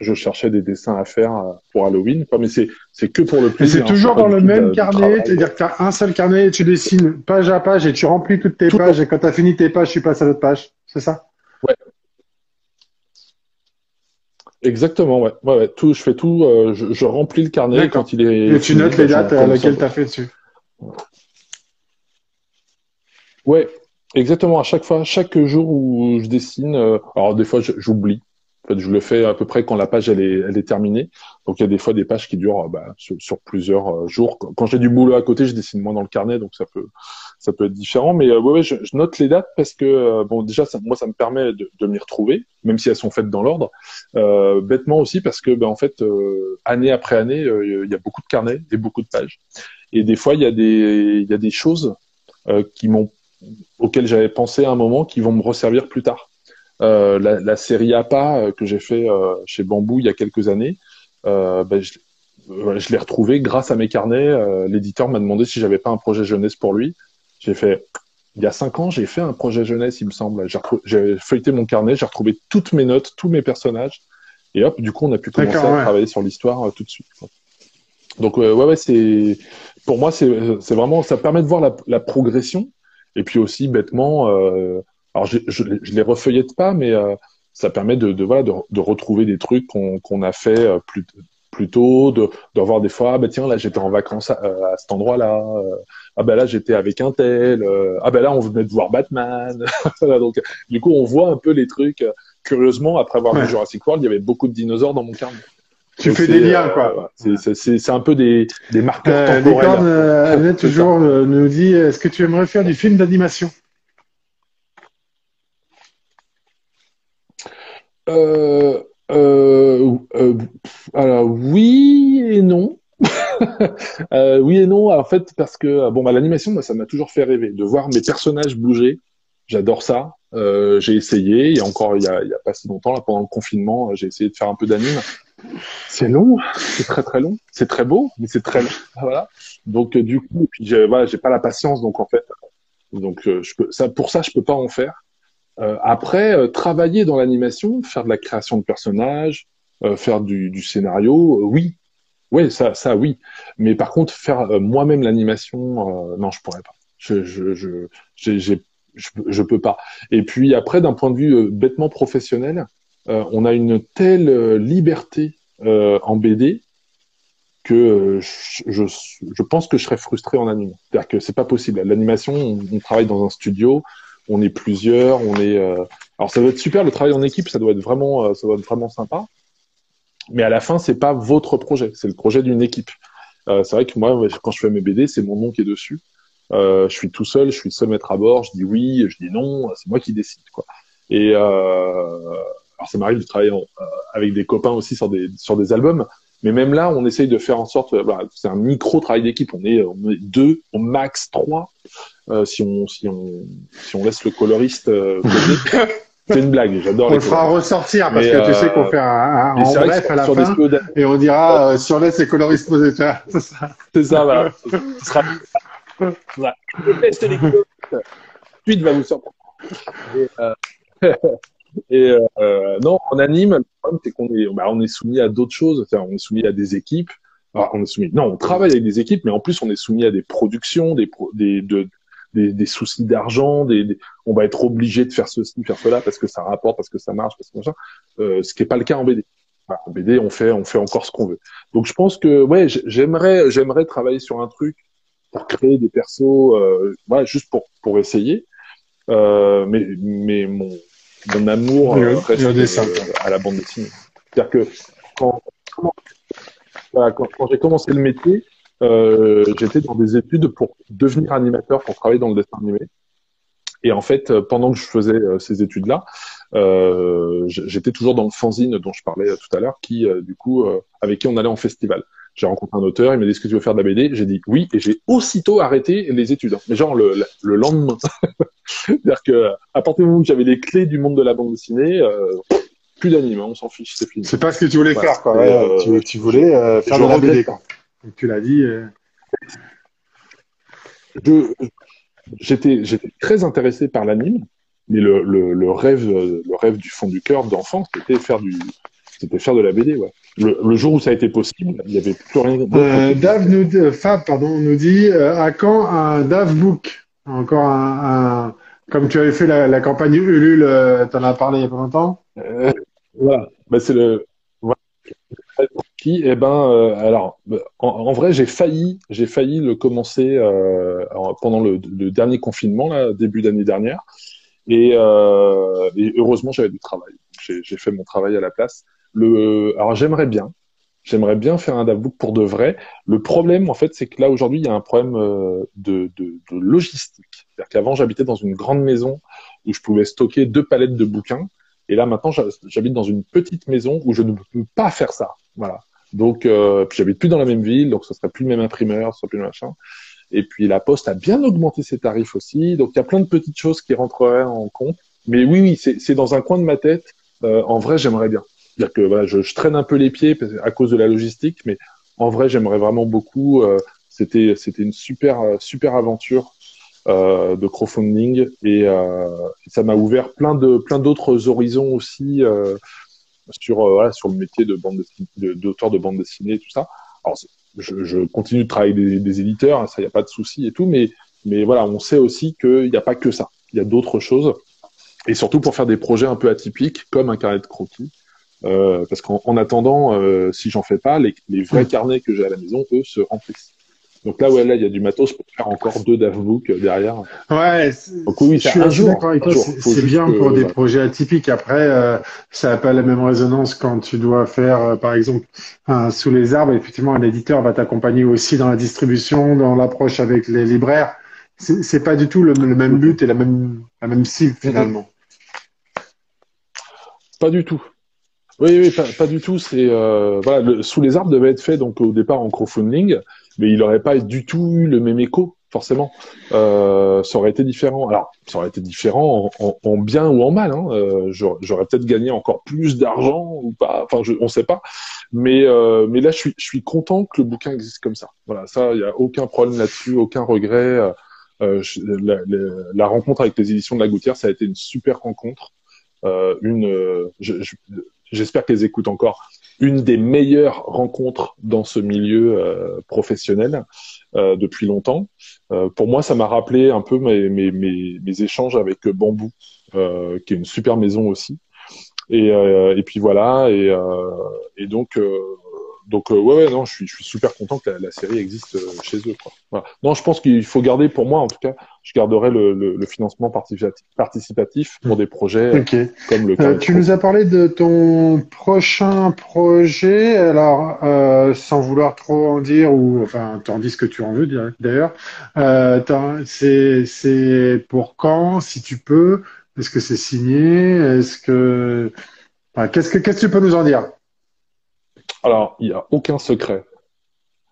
je cherchais des dessins à faire euh, pour Halloween, quoi, mais c'est, c'est que pour le plaisir. c'est toujours dans le même carnet, c'est-à-dire que tu as un seul carnet et tu dessines page à page et tu remplis toutes tes pages et quand tu as fini tes pages, tu passes à l'autre page. C'est ça? Ouais. Exactement, ouais. ouais, ouais. Tout, je fais tout, euh, je, je, remplis le carnet quand il est. Et tu notes les dates à laquelle tu as fait dessus. Ouais, exactement. À chaque fois, chaque jour où je dessine, euh, alors des fois j'oublie, fait, je le fais à peu près quand la page elle est, elle est terminée. Donc il y a des fois des pages qui durent bah, sur, plusieurs euh, jours. Quand j'ai du boulot à côté, je dessine moins dans le carnet, donc ça peut ça peut être différent. Mais euh, ouais, je, note les dates parce que euh, bon déjà ça, moi ça me permet de, de m'y retrouver, même si elles sont faites dans l'ordre. Euh, bêtement aussi parce que ben en fait année après année, il y a beaucoup de carnets et beaucoup de pages. Et des fois il y a des il y a des choses qui m'ont auxquelles j'avais pensé à un moment qui vont me resservir plus tard. Euh, la, la, série APA euh, que j'ai fait euh, chez Bambou il y a quelques années, ben, je, je l'ai retrouvé grâce à mes carnets. L'éditeur m'a demandé si j'avais pas un projet jeunesse pour lui. J'ai fait il y a cinq ans, j'ai fait un projet jeunesse, il me semble. J'ai feuilleté mon carnet, j'ai retrouvé toutes mes notes, tous mes personnages, et hop, du coup, on a pu commencer à travailler sur l'histoire tout de suite. Donc ouais, ouais, c'est pour moi, c'est vraiment, ça permet de voir la, la, progression, et puis aussi bêtement, euh, alors je, je, je les refeuillette pas, mais euh, ça permet de, de voilà de, de, retrouver des trucs qu'on qu'on a fait euh, plus plus tôt, de, de des fois ah bah tiens là j'étais en vacances à, à cet endroit-là, euh, ah bah là j'étais avec un tel, ah bah là on venait de voir Batman, donc du coup on voit un peu les trucs. Curieusement après avoir vu Jurassic World, il y avait beaucoup de dinosaures dans mon carnet. Tu fais des liens, quoi. C'est un peu des, des marqueurs euh, temporels. Euh, toujours nous dit, est-ce que tu aimerais faire du film d'animation? Euh, euh, euh, alors oui et non. oui et non, en fait, parce que bon, bah, l'animation, ça m'a toujours fait rêver de voir mes personnages bouger. J'adore ça. j'ai essayé. Il y a encore, il y a, il y a pas si longtemps, là, pendant le confinement, j'ai essayé de faire un peu d'anime. C'est long, c'est très très long. C'est très beau, mais c'est très long. Voilà. Donc du coup, puis voilà, j'ai pas la patience, donc en fait, donc je peux, ça, pour ça, je peux pas en faire. Euh, après, euh, travailler dans l'animation, faire de la création de personnages, euh, faire du, du scénario, oui, oui, ça, ça, oui. Mais par contre, faire moi-même l'animation, non, je pourrais pas. Je, je, je, je, je, peux pas. Et puis après, d'un point de vue bêtement professionnel, on a une telle liberté en BD que je, je, pense que je serais frustré en animation. C'est-à-dire que c'est pas possible. L'animation, on, on, travaille dans un studio, on est plusieurs, on est. Euh, alors ça doit être super le travail en équipe, ça doit être vraiment, euh, ça doit être vraiment sympa. Mais à la fin, c'est pas votre projet, c'est le projet d'une équipe. Euh, c'est vrai que moi, quand je fais mes BD, c'est mon nom qui est dessus. je suis tout seul, je suis seul maître à bord. Je dis oui, je dis non, c'est moi qui décide quoi. Et alors ça m'arrive de travailler avec des copains aussi sur des sur des albums, mais même là, on essaye de faire en sorte, c'est un micro travail d'équipe. On est, on est deux, au max trois. Euh, si on si on si on laisse le coloriste euh, c'est une blague. J'adore. On le fera ressortir parce que tu sais qu'on euh, fait un, un en bref à la fin et on dira si on laisse les coloristes poser ça. C'est ça. C'est ça. Voilà. Ce sera. Voilà. Les coloristes. Suite va vous surprendre. Et, et euh, non, en anime, le problème c'est qu'on est, bah, on est soumis à d'autres choses. on est soumis à des équipes. Alors, on est soumis. Non, on travaille avec des équipes, mais en plus on est soumis à des productions, des, des de, des, des soucis d'argent, des, on va être obligé de faire ceci, faire cela parce que ça rapporte, parce que ça marche, parce que machin. Euh, ce qui est pas le cas en BD. en BD, on fait, on fait encore ce qu'on veut. Donc je pense que ouais, j'aimerais, j'aimerais travailler sur un truc pour créer des persos, euh, ouais, juste pour pour essayer. Euh, mais mais mon mon amour euh, reste euh, à la bande dessinée. C'est-à-dire que quand, quand, quand j'ai commencé le métier, euh, j'étais dans des études pour devenir animateur, pour travailler dans le dessin animé. Et en fait, pendant que je faisais ces études-là, j'étais toujours dans le fanzine dont je parlais tout à l'heure, qui du coup avec qui on allait en festival. J'ai rencontré un auteur, il m'a dit est-ce que tu veux faire de la BD J'ai dit oui, et j'ai aussitôt arrêté les études. Mais genre le, le lendemain. C'est-à-dire que à partir du moment où j'avais les clés du monde de la bande dessinée, euh, plus d'anime, on s'en fiche, c'est fini. C'est pas ce que tu voulais faire, quoi. Euh, tu, voulais euh, faire de la BD, quoi. Donc, tu l'as dit. J'étais j'étais très intéressé par l'anime, mais le, le, le, rêve le rêve du fond du cœur d'enfant, c'était faire du c'était faire de la BD, ouais. Le, jour où ça a été possible, il n'y avait plus rien. Euh, Dave nous, Fab, pardon, nous dit euh, à quand un Dave Book? Encore un, comme tu avais fait la, campagne Ulule, euh, tu en as parlé il y a pas longtemps. Euh, voilà, bah, c'est le. Qui, eh ben, alors, en, vrai, j'ai failli, j'ai failli le commencer pendant le, dernier confinement, là, début d'année dernière, et, et heureusement, j'avais du travail. J'ai fait mon travail à la place. Le, alors j'aimerais bien, j'aimerais bien faire un DAVBook pour de vrai. Le problème, en fait, c'est que là aujourd'hui, il y a un problème euh, de, de, de logistique. C'est-à-dire qu'avant, j'habitais dans une grande maison où je pouvais stocker deux palettes de bouquins, et là maintenant, j'habite dans une petite maison où je ne peux pas faire ça. Voilà. Donc, euh, puis j'habite plus dans la même ville, donc ce serait plus le même imprimeur, ce serait plus le machin. Et puis la Poste a bien augmenté ses tarifs aussi, donc il y a plein de petites choses qui rentreraient en compte. Mais oui, oui, c'est dans un coin de ma tête. Euh, en vrai, j'aimerais bien dire que voilà, je, je, traîne un peu les pieds à cause de la logistique, mais en vrai, j'aimerais vraiment beaucoup. Euh, c'était c'était une super super aventure euh, de crowdfunding et euh, ça m'a ouvert plein de plein d'autres horizons aussi euh, sur euh, voilà, sur le métier de bande d'auteur de, bande dessinée et tout ça. Alors je, je continue de travailler des, des éditeurs, hein, ça y a pas de souci et tout, mais mais voilà, on sait aussi qu'il n'y a pas que ça. Il y a d'autres choses. Et surtout pour faire des projets un peu atypiques, comme un carnet de croquis, euh, parce qu'en attendant, euh, si j'en fais pas, les, les vrais carnets que j'ai à la maison, eux, se remplissent. Donc là, ouais, là, il y a du matos pour faire encore deux DAVBOOK euh, derrière. Ouais. Donc oui, je suis un jour. C'est bien pour des projets atypiques. Après, euh, ça n'a pas la même résonance quand tu dois faire, euh, par exemple, un sous les arbres. Effectivement, un éditeur va t'accompagner aussi dans la distribution, dans l'approche avec les libraires. C'est pas du tout le, le, même but et la même la même cible finalement. Pas du tout. Oui, oui, pas, pas du tout. C'est euh, voilà, le, sous les arbres devait être fait donc au départ en crowdfunding, mais il n'aurait pas du tout eu le même écho forcément. Euh, ça aurait été différent. Alors, ça aurait été différent en, en, en bien ou en mal. Hein. Euh, J'aurais peut-être gagné encore plus d'argent ou pas. Enfin, je, on sait pas. Mais euh, mais là, je suis je suis content que le bouquin existe comme ça. Voilà, ça, il y a aucun problème là-dessus, aucun regret. Euh, la, la, la, rencontre avec les éditions de la Gouttière, ça a été une super rencontre. Euh, une, je, je, j'espère qu'elles écoutent encore, une des meilleures rencontres dans ce milieu euh, professionnel euh, depuis longtemps. Euh, pour moi, ça m'a rappelé un peu mes, mes, mes, échanges avec Bambou, euh, qui est une super maison aussi. Et, euh, et puis voilà, et, et donc donc euh, ouais, ouais, non, je suis, je suis super content que la, série existe euh, chez eux. Quoi. Voilà. Non, je pense qu'il faut garder, pour moi en tout cas, je garderai le, le, le financement participatif, participatif pour des projets comme le. Euh, tu nous as parlé de ton prochain projet, alors euh, sans vouloir trop en dire ou enfin t'en dis ce que tu en veux d'ailleurs. Euh, c'est c'est pour quand, si tu peux? Est-ce que c'est signé? Est-ce que enfin, qu'est-ce que qu'est-ce que tu peux nous en dire? Alors, il n'y a aucun secret.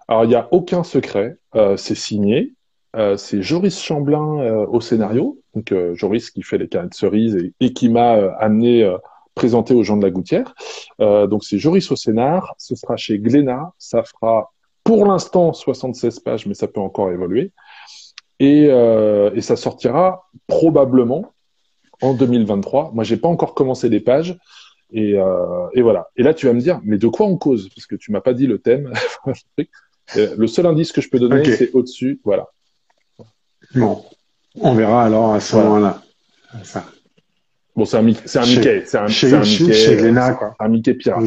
Alors, il n'y a aucun secret. Euh, c'est signé. Euh, c'est Joris Chamblin euh, au scénario. Donc, euh, Joris qui fait les carrés de cerises et, qui m'a euh, amené présenter aux gens de la Gouttière. donc, c'est Joris au scénar. Ce sera chez Glénat. Ça fera pour l'instant 76 pages, mais ça peut encore évoluer. Et, et ça sortira probablement en 2023. Moi, j'ai pas encore commencé les pages. Et, euh, et, voilà. Et là, tu vas me dire, mais de quoi on cause? Parce que tu m'as pas dit le thème. le seul indice que je peux donner, c'est au-dessus. Voilà. Bon, on verra alors à ce moment-là. Ça. Bon, c'est un, c'est un Mickey. C'est un, chez, un Mickey. Chez Glénat, quoi. Un Mickey pirate.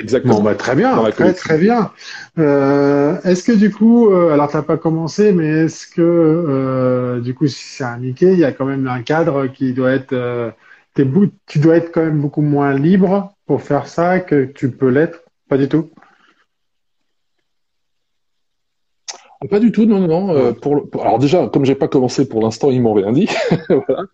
Exactement. Bon, bah, très bien, très, très bien. Euh, est-ce que du coup, euh, alors t'as pas commencé, mais est-ce que euh, du coup, si c'est un Mickey, il y a quand même un cadre qui doit être, euh, tu dois être quand même beaucoup moins libre pour faire ça que tu peux l'être, pas du tout. Pas du tout, non, non, non. Euh, pour, alors déjà, comme j'ai pas commencé pour l'instant, ils m'ont rien dit. voilà.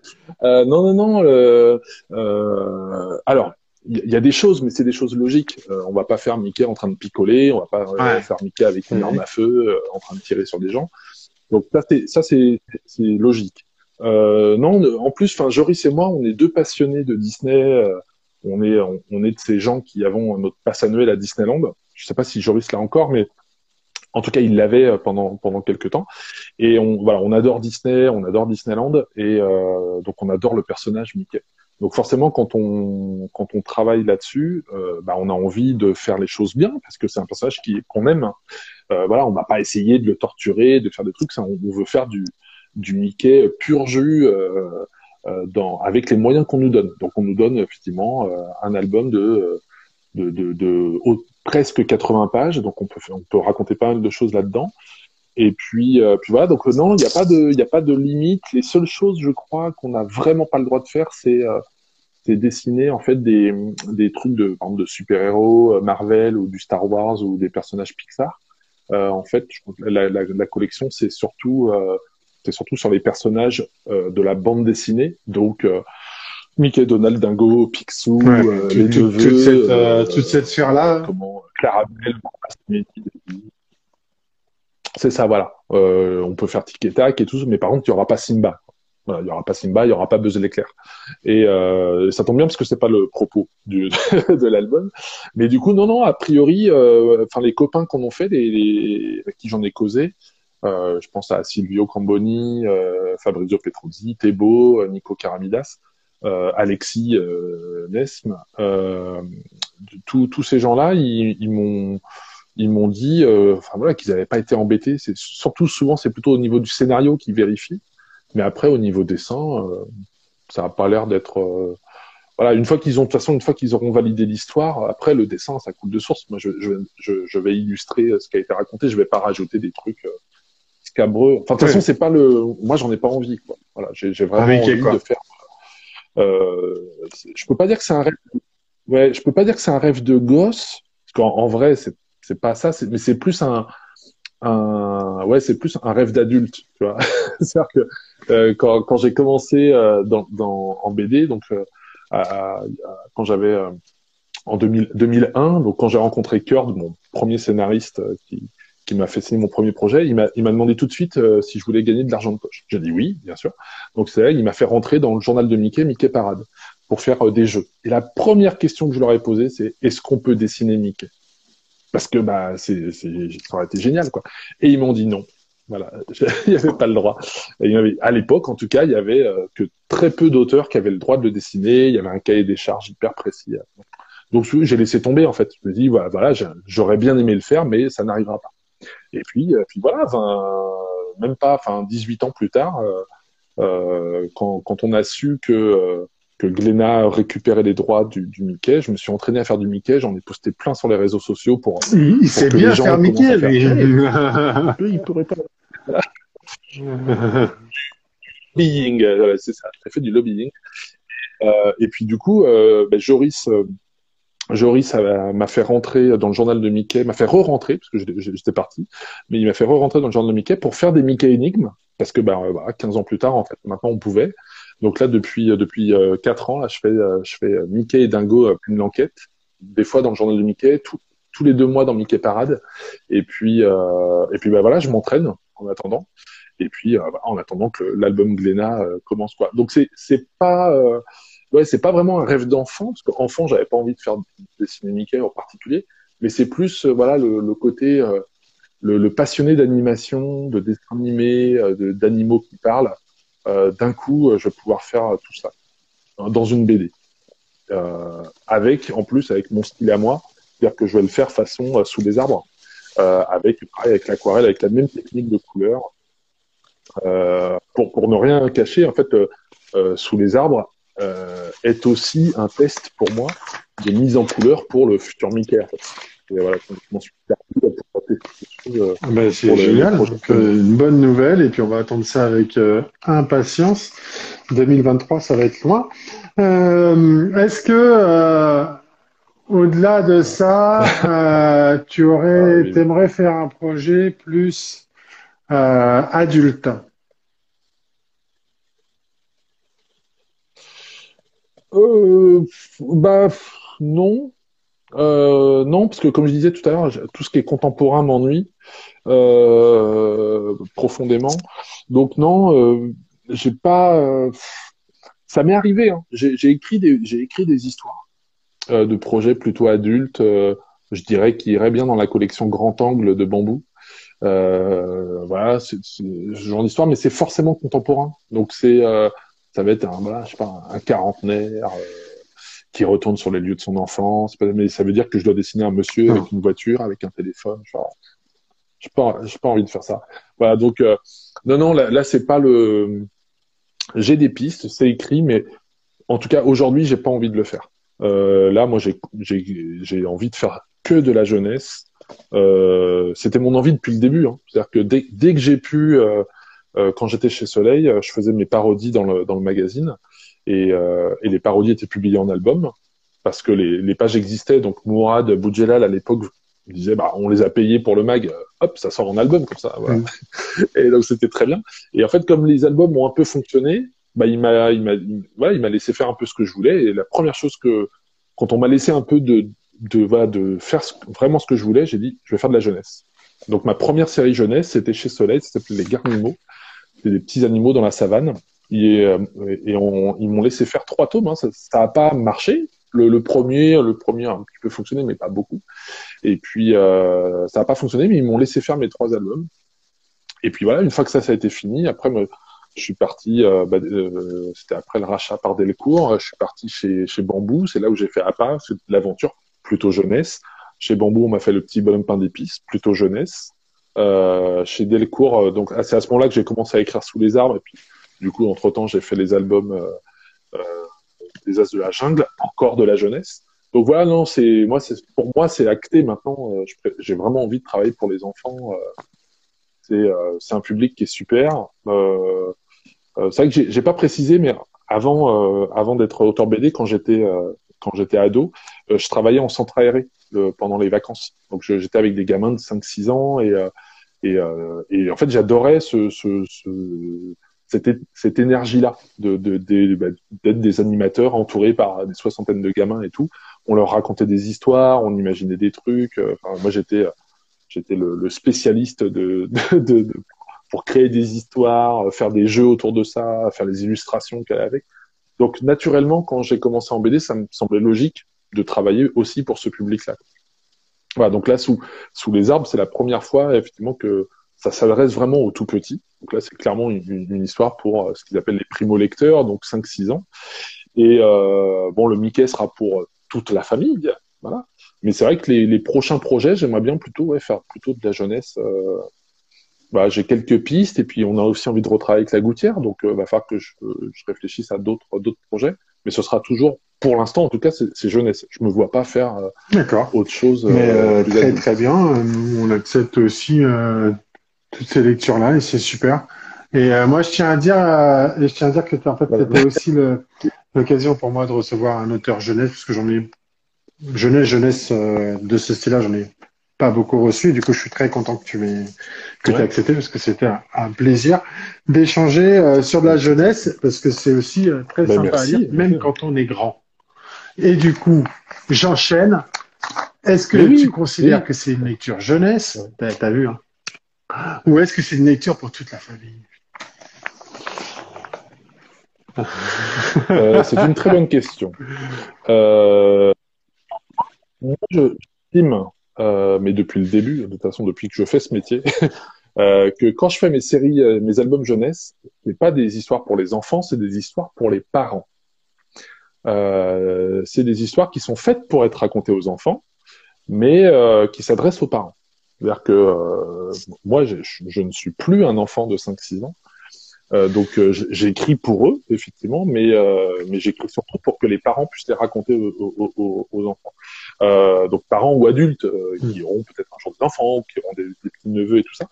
euh, non, non, non. Euh, euh, alors, il y, a des choses, mais c'est des choses logiques. Euh, on va pas faire Mickey en train de picoler, on va pas euh, faire Mickey avec une arme à feu en train de tirer sur des gens. Donc ça, c'est ça, c'est logique. non, en plus, enfin, Joris et moi, on est deux passionnés de Disney. on est on, est de ces gens qui avons notre passe annuel à Disneyland. Je sais pas si Joris l'a encore, mais en tout cas, il l'avait euh, pendant pendant quelques temps. Et on voilà, on adore Disney, on adore Disneyland, et euh, donc on adore le personnage Mickey. Donc forcément, quand on quand on travaille là-dessus, euh, bah, on a envie de faire les choses bien parce que c'est un personnage qui qu'on aime. Euh, voilà, on va pas essayer de le torturer, de faire des trucs. Ça, on, veut faire du du Mickey pur jus. Euh, euh dans, avec les moyens qu'on nous donne. Donc on nous donne effectivement un album de de, de, de, presque 80 pages, donc on peut, on peut raconter pas mal de choses là-dedans. Et puis, euh, puis voilà, donc euh, non, il n'y a pas de, il a pas de limite. Les seules choses, je crois, qu'on n'a vraiment pas le droit de faire, c'est euh, dessiner en fait des, des trucs de, de super-héros, euh, Marvel ou du Star Wars ou des personnages Pixar. en fait, la, la, la collection, c'est surtout, c'est surtout sur les personnages de la bande dessinée. Donc Mickey, Donald, Dingo, Picsou, euh, les deux toute, cette, euh, euh, toute cette sphère-là. Comment Clarabelle, c'est ça, voilà. Euh, on peut faire tic et tac et tout, mais par contre, il y aura pas Simba. Voilà, il y aura pas Simba, il y aura pas Buzz l'éclair. Et euh, ça tombe bien parce que c'est pas le propos du, de l'album. Mais du coup, non, non, a priori, enfin les copains qu'on a fait, les, les, avec qui j'en ai causé, je pense à Silvio Camboni, Fabrizio Petruzzi, Tebo, Nico Caramidas euh, Alexis euh, Nesme, euh, tous ces gens-là, ils, ils m'ont ils m'ont dit, euh, enfin voilà, qu'ils n'avaient pas été embêtés. C'est surtout souvent, c'est plutôt au niveau du scénario qu'ils vérifient, mais après au niveau dessin, euh, ça n'a pas l'air d'être. Euh, voilà, une fois qu'ils ont, de toute façon, une fois qu'ils auront validé l'histoire, après le dessin, ça coule de source. Moi, je, je, je, vais illustrer ce qui a été raconté. Je vais pas rajouter des trucs scabreux. Enfin, de toute façon, c'est pas le. Moi, j'en ai pas envie. Quoi. Voilà, j'ai vraiment envie de faire euh, je peux pas dire que c'est un rêve. Ouais, je peux pas dire que c'est un rêve de gosse, parce qu'en en vrai, c'est c'est pas ça, mais c'est plus un, un ouais, c'est plus un rêve d'adulte, tu vois. C'est-à-dire que euh, quand, quand j'ai commencé euh, dans, dans, en BD, donc euh, à, quand j'avais euh, en 2000, 2001, donc quand j'ai rencontré Kurt, mon premier scénariste qui, qui m'a fait signer mon premier projet, il m'a, demandé tout de suite euh, si je voulais gagner de l'argent de poche. J'ai dit oui, bien sûr. Donc c'est il m'a fait rentrer dans le journal de Mickey, Mickey Parade, pour faire euh, des jeux. Et la première question que je leur ai posée, c'est est-ce qu'on peut dessiner Mickey? Parce que bah c'est, c'est, ça aurait été génial quoi. Et ils m'ont dit non. Voilà, il n'y avait pas le droit. Et il y avait, à l'époque, en tout cas, il y avait euh, que très peu d'auteurs qui avaient le droit de le dessiner. Il y avait un cahier des charges hyper précis. Donc j'ai laissé tomber en fait. Je me dis voilà, voilà j'aurais bien aimé le faire, mais ça n'arrivera pas. Et puis, euh, puis voilà, même pas, enfin 18 ans plus tard, euh, quand, quand, on a su que que Glenna récupérait les droits du, du, Mickey. Je me suis entraîné à faire du Mickey. J'en ai posté plein sur les réseaux sociaux pour. Il sait bien faire Mickey, lui. il pourrait pas. lobbying, c'est ça. J'ai fait du lobbying. Euh, et puis du coup, euh, ben, Joris, Joris m'a fait rentrer dans le journal de Mickey, m'a fait re-rentrer, parce que j'étais parti, mais il m'a fait re-rentrer dans le journal de Mickey pour faire des Mickey énigmes, parce que ben, voilà, 15 ans plus tard, en fait, maintenant on pouvait. Donc là, depuis depuis euh, 4 ans, là, je fais euh, je fais Mickey et Dingo euh, une enquête, des fois dans le journal de Mickey, tous les deux mois dans Mickey Parade, et puis euh, et puis ben voilà, je m'entraîne en attendant, et puis euh, en attendant que l'album Glénat commence quoi. Donc c'est c'est pas ouais, c'est pas vraiment un rêve d'enfant, parce qu'enfant, j'avais pas envie de faire dessiner Mickey en particulier, mais c'est plus, euh, voilà, le, le côté, euh, le, le, passionné d'animation, de dessin animé, euh, d'animaux qui parlent. D'un coup, je vais pouvoir faire tout ça dans une BD. avec, en plus, avec mon style à moi, c'est-à-dire que je vais le faire façon sous les arbres, avec, avec l'aquarelle, avec la même technique de couleur. pour, pour ne rien cacher, en fait, sous les arbres, euh, est aussi un test pour moi de mise en couleur pour le futur Mickey. C'est génial. Euh, une bonne nouvelle et puis on va attendre ça avec euh, impatience. 2023, ça va être loin. Euh, Est-ce que euh, au-delà de ça, tu aurais, ah, t'aimerais faire un projet plus adulte? Bah non, non parce que comme je disais tout à l'heure, tout ce qui est contemporain m'ennuie profondément. Donc non, j'ai pas ça m'est arrivé. Hein. J'ai écrit des j'ai écrit des histoires euh, de projets plutôt adultes. Euh, je dirais qui iraient bien dans la collection Grand Angle de Bambou. Euh, voilà, c'est ce genre d'histoire, mais c'est forcément contemporain. Donc c'est euh, ça va être un voilà, je sais pas un quarantenaire euh, qui retourne sur les lieux de son enfance. Mais ça veut dire que je dois dessiner un monsieur avec une voiture, avec un téléphone. Genre, j'ai pas j'ai pas envie de faire ça. Voilà, donc non non là, là c'est pas le j'ai des pistes, c'est écrit, mais en tout cas aujourd'hui, j'ai pas envie de le faire. Euh, là, moi, j'ai envie de faire que de la jeunesse. Euh, C'était mon envie depuis le début. Hein. C'est-à-dire que dès, dès que j'ai pu, euh, euh quand j'étais chez Soleil, euh, je faisais mes parodies dans le, dans le magazine et, euh, et les parodies étaient publiées en album parce que les, les pages existaient. Donc Mourad Boudjelal à l'époque disait bah on les a payés pour le mag, hop ça sort en album comme ça. Voilà. Mm. et donc c'était très bien. Et en fait comme les albums ont un peu fonctionné, bah il m'a il m'a voilà, il m'a laissé faire un peu ce que je voulais et la première chose que quand on m'a laissé un peu de de voilà de faire vraiment ce que je voulais, j'ai dit je vais faire de la jeunesse. Donc ma première série jeunesse, c'était chez Soleil, ça s'appelait Les Garnimaux. C'était des petits animaux dans la savane. Et, euh, et on, ils m'ont laissé faire trois tomes. Hein. Ça n'a pas marché. Le, le, premier, le premier a un petit peu fonctionné, mais pas beaucoup. Et puis euh, ça n'a pas fonctionné, mais ils m'ont laissé faire mes trois albums. Et puis voilà, une fois que ça, ça a été fini, après, je suis parti, euh, bah, euh, c'était après le rachat par Delcourt, je suis parti chez, chez Bambou, c'est là où j'ai fait APA, c'est l'aventure, plutôt jeunesse. Chez Bambou, on m'a fait le petit bonhomme pain d'épices, plutôt jeunesse. Euh, chez Delcourt, euh, donc c'est à ce moment-là que j'ai commencé à écrire sous les arbres, et puis du coup, entre-temps, j'ai fait les albums euh, des As de la Jungle, encore de la jeunesse. Donc voilà, non, c'est moi, c'est pour moi, c'est acté maintenant. j'ai vraiment envie de travailler pour les enfants. c'est c'est un public qui est super. Euh, euh, c'est vrai que j'ai pas précisé, mais avant, euh, avant d'être auteur BD, quand j'étais euh, quand j'étais ado, je travaillais en centre aéré pendant les vacances. Donc j'étais avec des gamins de 5-6 ans et et, et, en fait, j'adorais ce, ce, ce, cette, cette énergie-là de, de, de, bah, d'être des animateurs entourés par des soixantaines de gamins et tout. On leur racontait des histoires, on imaginait des trucs. Enfin, moi, j'étais j'étais le, spécialiste de, de, de, pour créer des histoires, euh, faire des jeux autour de ça, faire les illustrations qu'elle avait. Donc naturellement, quand j'ai commencé en BD, ça me semblait logique de travailler aussi pour ce public-là. Voilà, donc là, sous, sous les arbres, c'est la première fois, effectivement, que ça s'adresse vraiment aux tout petits. Donc là, c'est clairement une, une, histoire pour euh, ce qu'ils appellent les primo-lecteurs, donc 5-6 ans. Et euh, bon, le Mickey sera pour toute la famille, voilà. Mais c'est vrai que les, les prochains projets, j'aimerais bien plutôt ouais, faire plutôt de la jeunesse euh, bah, j'ai quelques pistes et puis on a aussi envie de retravailler avec la gouttière, donc il euh, va falloir que je, je réfléchisse à d'autres d'autres projets, mais ce sera toujours pour l'instant en tout cas c'est jeunesse. Je me vois pas faire euh, autre chose. Mais euh, très très bien, on accepte aussi toutes ces lectures là et c'est super. Et moi je tiens à dire et je tiens à dire que en fait c'était aussi l'occasion pour moi de recevoir un auteur jeunesse parce que j'en ai jeunesse jeunesse de ce style-là j'en ai pas beaucoup reçu. Du coup, je suis très content que tu m'aies que tu accepté parce que c'était un, plaisir d'échanger euh, sur de la jeunesse parce que c'est aussi euh, très ben, sympa à lire, même quand on est grand. Et du coup, j'enchaîne. Est-ce que tu considères que c'est une lecture jeunesse? T'as as vu, hein Ou est-ce que c'est une lecture pour toute la famille? Euh, C'est une très bonne question. Euh, moi, je estime euh, mais depuis le début, de toute façon depuis que je fais ce métier, que quand je fais mes séries, mes albums jeunesse, c'est pas des histoires pour les enfants, c'est des histoires pour les parents. C'est des histoires qui sont faites pour être racontées aux enfants, mais qui s'adressent aux parents. C'est-à-dire que moi, je, je, ne suis plus un enfant de 5-6 ans, euh, donc euh, j'écris pour eux effectivement, mais euh, mais j'écris surtout pour que les parents puissent les raconter aux, aux, aux enfants. Euh, donc parents ou adultes qui auront peut-être un genre d'enfants, qui auront des, des, petits neveux et tout ça.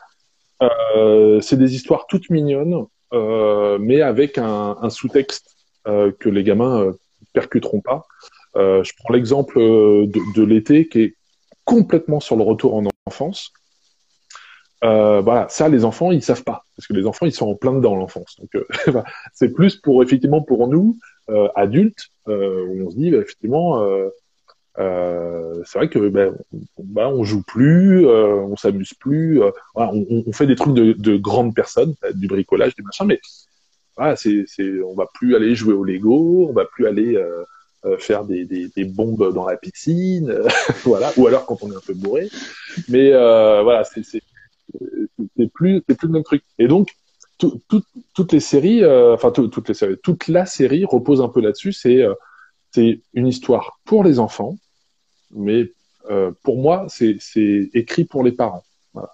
c'est des histoires toutes mignonnes, mais avec un, un sous-texte que les gamins percuteront pas. je prends l'exemple de, de l'été qui est complètement sur le retour en enfance. euh, voilà, ça, les enfants, ils savent pas, parce que les enfants, ils sont en plein dedans l'enfance. Donc, euh, c'est plus pour effectivement pour nous euh, adultes, euh, où on se dit bah, effectivement, c'est vrai que ben, on, joue plus, on s'amuse plus, voilà, on, on, fait des trucs de, de grandes personnes, du bricolage, du machin, mais voilà, c'est, on va plus aller jouer au Lego, on va plus aller faire des, des, des, bombes dans la piscine, voilà, ou alors quand on est un peu bourré. Mais voilà, c'est, plus c'est plus le même truc. Et donc toutes les séries, euh, enfin toutes les séries, toute la série repose un peu là-dessus. C'est euh, c'est une histoire pour les enfants, mais euh, pour moi c'est écrit pour les parents. Voilà.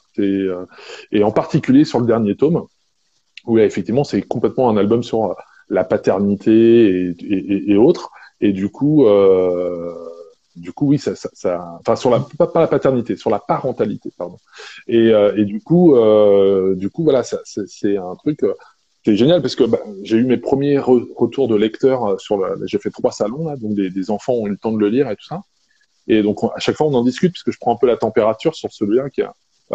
et en particulier sur le dernier tome, où effectivement c'est complètement un album sur la paternité et, et, et autres. Et du coup, euh, du coup, oui, ça, ça, ça, enfin sur la pas, pas, la paternité, sur la parentalité, pardon. Et, euh, et du coup, euh, du coup, voilà, c'est un truc euh, qui est génial parce que bah, j'ai eu mes premiers retours de lecteurs euh, sur le, j'ai fait trois salons là, donc des, des, enfants ont eu le temps de le lire et tout ça. Et donc à chaque fois on en discute parce que je prends un peu la température sur celui-là qui, a,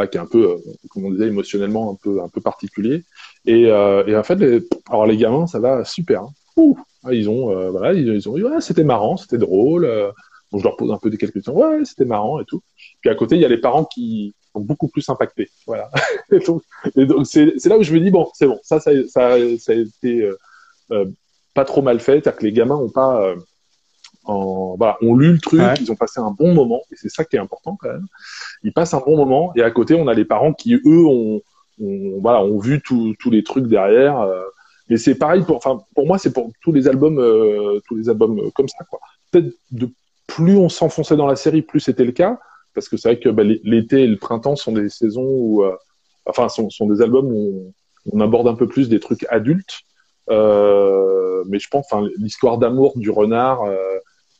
qui est un peu, euh, comme on disait, émotionnellement un peu un peu particulier. Et, et en fait, les, alors les gamins, ça va super. Hein. Ouh, ah, ils ont, voilà, ils, ils ont dit ouais, c'était marrant, c'était drôle. Donc je leur pose un peu des quelques questions. Ouais, c'était marrant et tout. Puis à côté, il y a les parents qui sont beaucoup plus impactés. Voilà. et donc, c'est, là où je me dis bon, c'est bon. Ça, ça, ça, ça a été euh, euh, pas trop mal fait. C'est-à-dire que les gamins ont pas euh, en, voilà, ont lu le truc, ils ont passé un bon moment, et c'est ça qui est important quand même. Ils passent un bon moment, et à côté, on a les parents qui eux ont, ont voilà, ont vu tous les trucs derrière. Euh, et c'est pareil pour, enfin, pour moi, c'est pour tous les albums, euh, tous les albums comme ça, quoi. Peut-être de plus on s'enfonçait dans la série, plus c'était le cas, parce que c'est vrai que bah, l'été et le printemps sont des saisons où, euh, enfin, sont, sont, des albums où on, aborde un peu plus des trucs adultes. Euh, mais je pense, enfin, l'histoire d'amour du renard euh,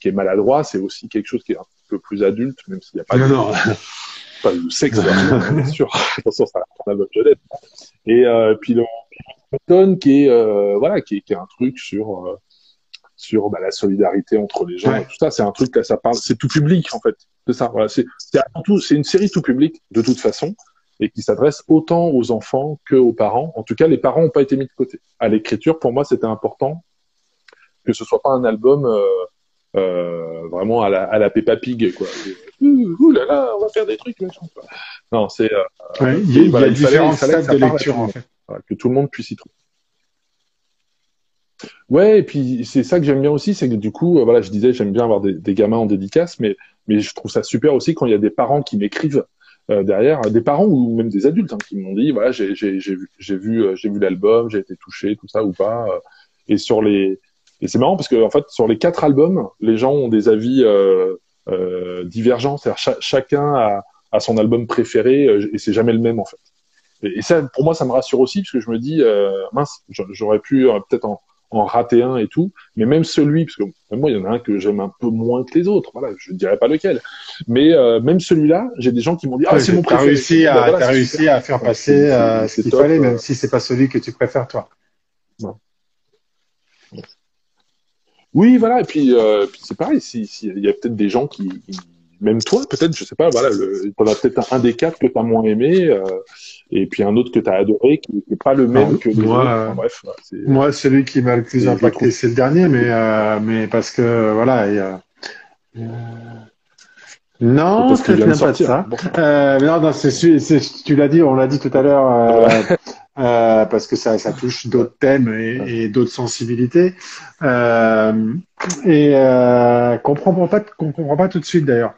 qui est maladroit, c'est aussi quelque chose qui est un peu plus adulte, même s'il n'y a pas, non, de, non. pas de sexe, bien sûr. Attention, ça album jeunesse. Et euh, puis le qui est, euh, voilà, qui est, qui est un truc sur sur bah, la solidarité entre les gens et tout ça. C'est un truc là, ça parle, c'est tout public en fait. C'est ça. Voilà, c'est tout, c'est une série tout public de toute façon et qui s'adresse autant aux enfants que aux parents. En tout cas, les parents n'ont pas été mis de côté. À l'écriture, pour moi, c'était important que ce soit pas un album euh, euh, vraiment à la, à la Peppa Pig, quoi. ouh, là là, on va faire des trucs, machin. Non, c'est. Euh, il y a, voilà, différents stades de lecture, en fait. que tout le monde puisse y trouver. Ouais, et puis c'est ça que j'aime bien aussi, c'est que du coup, euh, voilà, je disais, j'aime bien avoir des, des, gamins en dédicace, mais, mais je trouve ça super aussi quand il y a des parents qui m'écrivent euh, derrière, des parents ou même des adultes hein, qui m'ont dit, voilà, j'ai vu, j'ai vu, euh, j'ai vu l'album, j'ai été touché, tout ça ou pas. Euh, et sur les, et c'est marrant parce que en fait, sur les quatre albums, les gens ont des avis divergents, c'est-à-dire chacun a, a, son album préféré et c'est jamais le même en fait. Et, et, ça, pour moi, ça me rassure aussi parce que je me dis, mince, j'aurais pu peut-être en en rater un et tout. Mais même celui, parce que moi, il y en a un que j'aime un peu moins que les autres. Voilà, je ne dirais pas lequel. Mais euh, même celui-là, j'ai des gens qui m'ont dit ah c'est mon préféré. Réussi à, ben as réussi à faire passer euh, ce qu'il fallait, même si c'est pas celui que tu préfères toi. Oui, voilà. Et puis, euh, puis c'est pareil. Si, si, il y a peut-être des gens qui, même toi, peut-être, je sais pas. Voilà, le, t'en as peut-être un, des quatre que tu as moins aimé. Euh, et puis un autre que tu as adoré qui n'est pas le même que moi, bref, moi, celui qui m'a le plus impacté, c'est le dernier, mais euh, mais parce que voilà, il y a. Non, je ne pas de ça. Euh, non, non, c'est, tu l'as dit, on l'a dit tout à l'heure, euh, euh, parce que ça, ça touche d'autres thèmes et, et d'autres sensibilités. Euh, et euh, comprend pas, comprend pas tout de suite d'ailleurs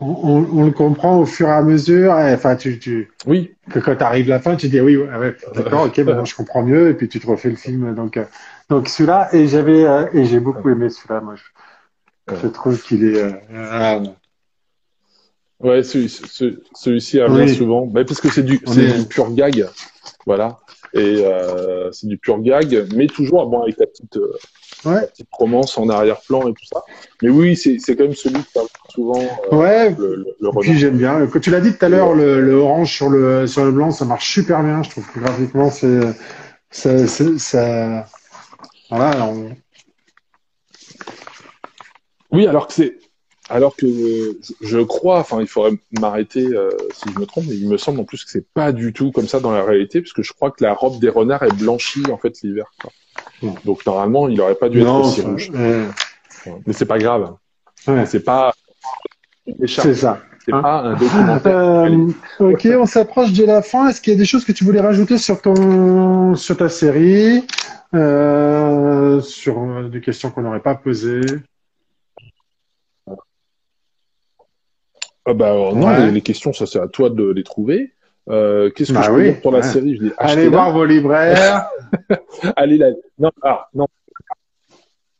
on, on, le comprend au fur et à mesure. Enfin, tu, tu, oui. Que quand tu arrives à la fin, tu dis oui, ouais, d'accord, ok, bon, je comprends mieux, et puis tu te refais le film. Donc, donc celui-là, et j'avais, et j'ai beaucoup aimé celui-là. Moi, je, je trouve qu'il est. Euh, ouais, celui-ci celui revient souvent, bah, parce que c'est du, c'est du pur gag, voilà. Et euh, c'est du pur gag, mais toujours bon avec la petite, euh, ouais. la petite romance en arrière-plan et tout ça. Mais oui, c'est quand même celui qui parle souvent. Euh, ouais. Le, le, Puis j'aime bien. Tu l'as dit tout à l'heure, le, le, orange sur le sur le blanc, ça marche super bien. Je trouve que graphiquement, c'est ça, ça, voilà. On... Oui, alors que c'est alors que je crois, enfin, il faudrait m'arrêter euh, si je me trompe, mais il me semble en plus que c'est pas du tout comme ça dans la réalité, parce que je crois que la robe des renards est blanchie en fait l'hiver. Donc normalement, il aurait pas dû être aussi rouge. Mais c'est pas grave. Ouais. C'est pas. C'est ça. C'est pas un documentaire. Euh, ok, on s'approche de la fin. Est-ce qu'il y a des choses que tu voulais rajouter sur ton, sur ta série, euh, sur euh, des questions qu'on n'aurait pas posées? Ah bah, non, les, questions, ça c'est à toi de les trouver. Euh, Qu'est-ce que bah je peux dire pour la série? Je Allez voir vos libraires. allez là. Non, alors, non.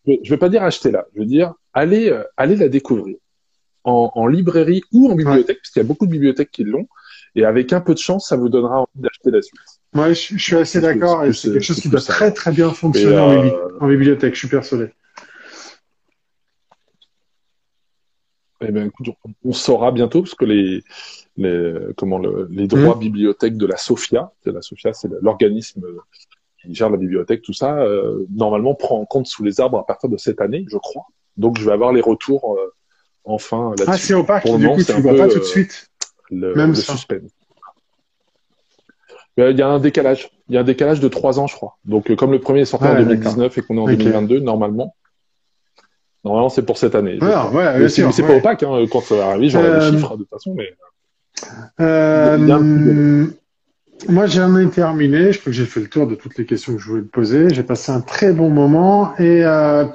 Je vais pas dire acheter là. Je veux dire allez, euh, allez la découvrir en, en librairie ou en bibliothèque, parce qu'il y a beaucoup de bibliothèques qui l'ont. Et avec un peu de chance, ça vous donnera envie d'acheter la suite. Moi, je, suis assez d'accord. Et c'est quelque chose qui doit très très bien fonctionner en, euh, en, bibliothèque. Je suis persuadé. Eh ben, écoute, on saura bientôt parce que les, les comment le, les droits mmh. bibliothèques de la SOFIA, la SOFIA, c'est l'organisme qui gère la bibliothèque, tout ça, euh, normalement prend en compte sous les arbres à partir de cette année, je crois. Donc, je vais avoir les retours euh, enfin là-dessus. Ah, c'est opaque. du coup, tu ne vois pas tout de suite. Le, Même le suspense. Il y a un décalage. Il y a un décalage de trois ans, je crois. Donc, euh, comme le premier est sorti en 2019 et qu'on est en 2022, normalement, normalement, c'est pour cette année. Ouais, ouais, c'est pas opaque hein, quand ça va arriver. J'aurai euh... les chiffres de toute façon, mais. Euh... Moi, j'en ai terminé. Je crois que j'ai fait le tour de toutes les questions que je voulais te poser. J'ai passé un très bon moment et euh,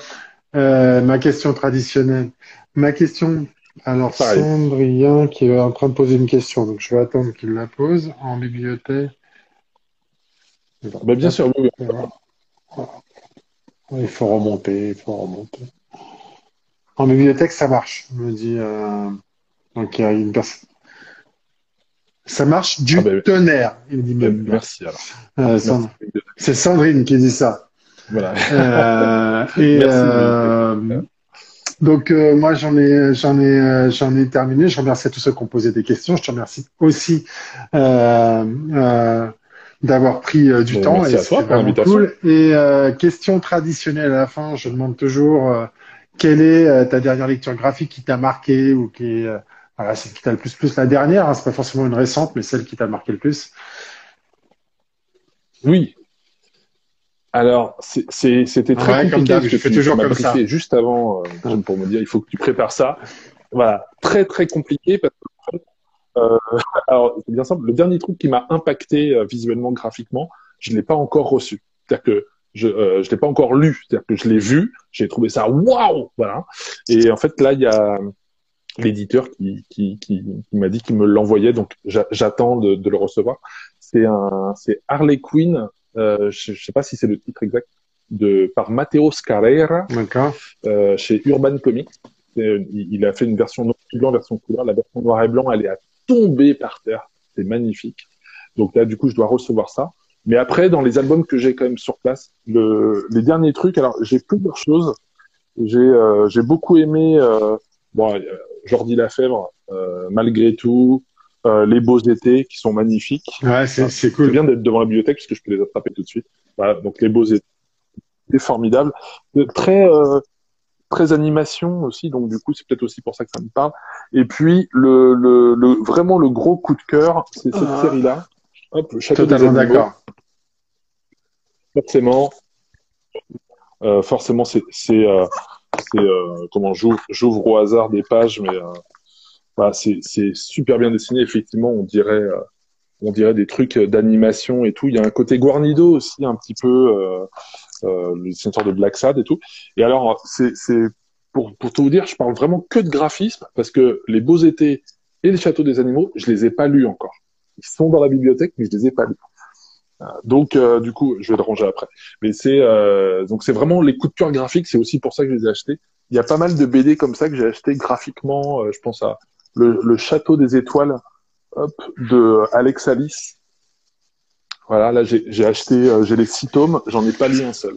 ma question traditionnelle. Ma question. Alors, Sandrien qui est en train de poser une question, donc je vais attendre qu'il la pose en bibliothèque. Bah, bien sûr, oui. Il faut remonter, il faut remonter. En bibliothèque, ça marche, me dit. Euh... Donc, il y a une personne. Ça marche du ah ben, tonnerre, il dit même. Merci alors. Euh, C'est Sandrine qui dit ça. Voilà. Euh, et euh, donc moi j'en ai j'en ai j'en ai terminé. Je remercie à tous ceux qui ont posé des questions. Je te remercie aussi d'avoir pris du temps et c'est vraiment cool. Et question traditionnelle à la fin, je demande toujours quelle est ta dernière lecture graphique qui t'a marqué ou qui est voilà, celle qui t'a le plus plus la dernière, hein, c'est pas forcément une récente, mais celle qui t'a marqué le plus. Oui. Alors, c'était très ouais, compliqué. Comme je fais toujours comme ça. Juste avant, euh, pour me dire, il faut que tu prépares ça. Voilà, très très compliqué parce que euh, alors c'est bien simple. Le dernier truc qui m'a impacté euh, visuellement, graphiquement, je l'ai pas encore reçu. C'est-à-dire que je euh, je l'ai pas encore lu. C'est-à-dire que je l'ai vu, j'ai trouvé ça waouh, voilà. Et en fait là, il y a l'éditeur qui, qui, qui, qui m'a dit qu'il me l'envoyait, donc j'attends de, de, le recevoir. C'est un, c'est Harley Quinn. Euh, je, je sais pas si c'est le titre exact de par Matteo Scarrera euh, chez Urban Comics. Il, il, a fait une version noir et blanc, version couleur. La version noir et blanc, elle est à tomber par terre. C'est magnifique. Donc là, du coup, je dois recevoir ça. Mais après, dans les albums que j'ai quand même sur place, le, les derniers trucs, alors j'ai plusieurs choses. J'ai euh, j'ai beaucoup aimé. Euh, bon, euh, Jordi Lafèvre, euh, malgré tout, euh, les beaux étés qui sont magnifiques. Ouais, c'est, c'est cool. C'est bien d'être devant la bibliothèque parce que je peux les attraper tout de suite. Voilà, donc les beaux étés, c'est formidable. Très euh, très animation aussi, donc du coup c'est peut-être aussi pour ça que ça me parle. Et puis le, le, le vraiment le gros coup de cœur, c'est cette ah. série-là. Hop, Château Totalement d'accord. Forcément, euh, forcément c'est euh, euh, comment j'ouvre, au hasard des pages, mais bah, c'est, super bien dessiné. Effectivement, on dirait, on dirait des trucs d'animation et tout. Il y a un côté Guarnido aussi, un petit peu le dessinateur de Black Sad et tout. Et alors, c'est, c'est pour, pour tout vous dire, je parle vraiment que de graphisme parce que les beaux étés et les châteaux des animaux, je les ai pas lus encore. Ils sont dans la bibliothèque, mais je les ai pas lus. Donc, euh, du coup, je vais le ranger après. Mais c'est euh, donc c'est vraiment les coups de graphiques. C'est aussi pour ça que je les ai achetés. Il y a pas mal de BD comme ça que j'ai acheté graphiquement. Euh, je pense à le, le, Château des Étoiles, hop, de Alex Alice. Voilà, là j'ai acheté, euh, j'ai les six tomes. J'en ai pas lu un seul.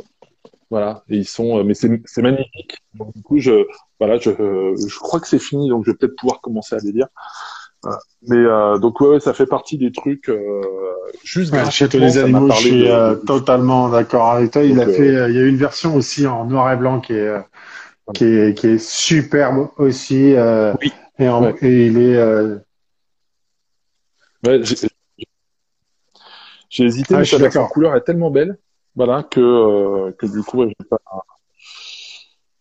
Voilà, et ils sont, euh, mais c'est magnifique. Donc, du coup, je voilà, je je crois que c'est fini, donc je vais peut-être pouvoir commencer à les lire. Mais euh, donc ouais, ça fait partie des trucs euh, juste. Ouais, chez les animaux, je suis euh, totalement d'accord avec toi. Il donc, a fait, euh, il y a une version aussi en noir et blanc qui est qui, est, qui est superbe aussi. Euh, Oui. et, en- Ouais. et il est. euh, Ouais, j'ai hésité, Ah, mais je suis d'accord. couleur est tellement belle, voilà, que, euh, que du coup, ouais, j'ai pas.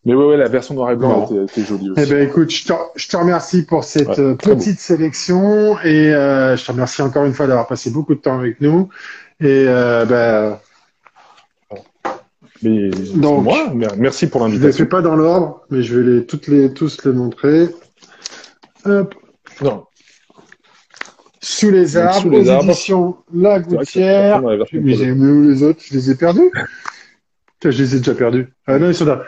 Mais ouais, ouais, la version noir et blanc était, était jolie aussi. Eh ben, écoute, je te, je te remercie pour cette Ouais, euh, petite sélection et euh, je te remercie encore une fois d'avoir passé beaucoup de temps avec nous. Et euh, ben, Mais Donc, moi, mer- merci pour je les l'invitation. fais pas dans l'ordre, mais je vais les toutes les tous les montrer. Hop. Non, Sous les arbres, Sous les arbres. éditions La Gouttière. Mais j'ai mis où les autres Je les ai perdus Je les ai déjà perdus. Ah non, ils sont là.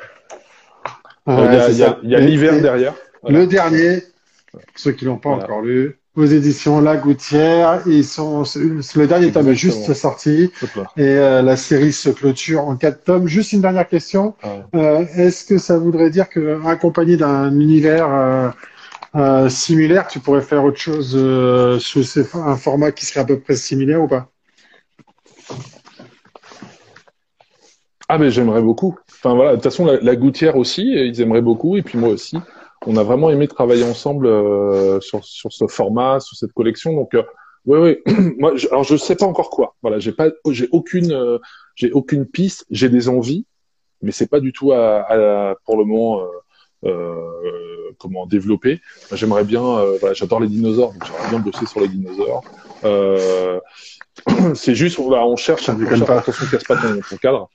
Ouais, Il y a, l'hiver derrière. Voilà. Le dernier, pour ceux qui l'ont pas Voilà. encore lu, aux éditions La Gouttière. Ils sont, le dernier tome est juste Exactement. sorti et euh, la série se clôture en quatre tomes. Juste une dernière question. Ah. Euh, Est-ce que ça voudrait dire que accompagné d'un univers euh, similaire, tu pourrais faire autre chose sous un format qui serait à peu près similaire ou pas? Ah, mais j'aimerais beaucoup. Enfin voilà, de toute façon, la, la gouttière aussi, ils aimeraient beaucoup, et puis moi aussi. On a vraiment aimé travailler ensemble euh, sur, sur ce format, sur cette collection. Donc, euh, ouais, ouais. moi, je, alors je sais pas encore quoi. Voilà, j'ai pas, j'ai aucune, euh, j'ai aucune piste. J'ai des envies, mais c'est pas du tout à, à- pour le moment. Euh, euh, comment développer J'aimerais bien, euh, voilà, j'adore les dinosaures, donc j'aimerais bien bosser sur les dinosaures. Euh, c'est juste, on, va- on cherche, on cherche- pas. attention, casse pas ton, ton cadre.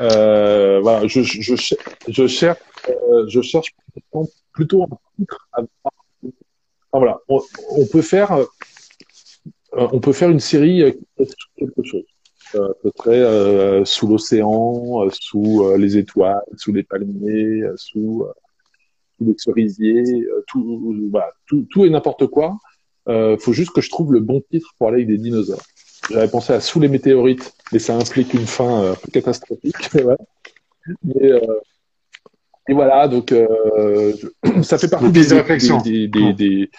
Euh, voilà, je, je, je, cher- je cherche, euh, je cherche plutôt un titre. à- Enfin, voilà, on, peut faire, euh, on peut faire une série euh, quelque chose. Euh, ce serait euh, sous l'océan, euh, sous euh, les étoiles, sous les palmiers, euh, sous, euh, sous les cerisiers, euh, tout, voilà, tout, tout et n'importe quoi. Euh, faut juste que je trouve le bon titre pour aller avec des dinosaures. J'avais pensé à Sous les météorites, mais ça implique une fin euh, catastrophique. Mais, euh, et voilà, donc euh, je- ça fait partie Des réflexions. des, des, des,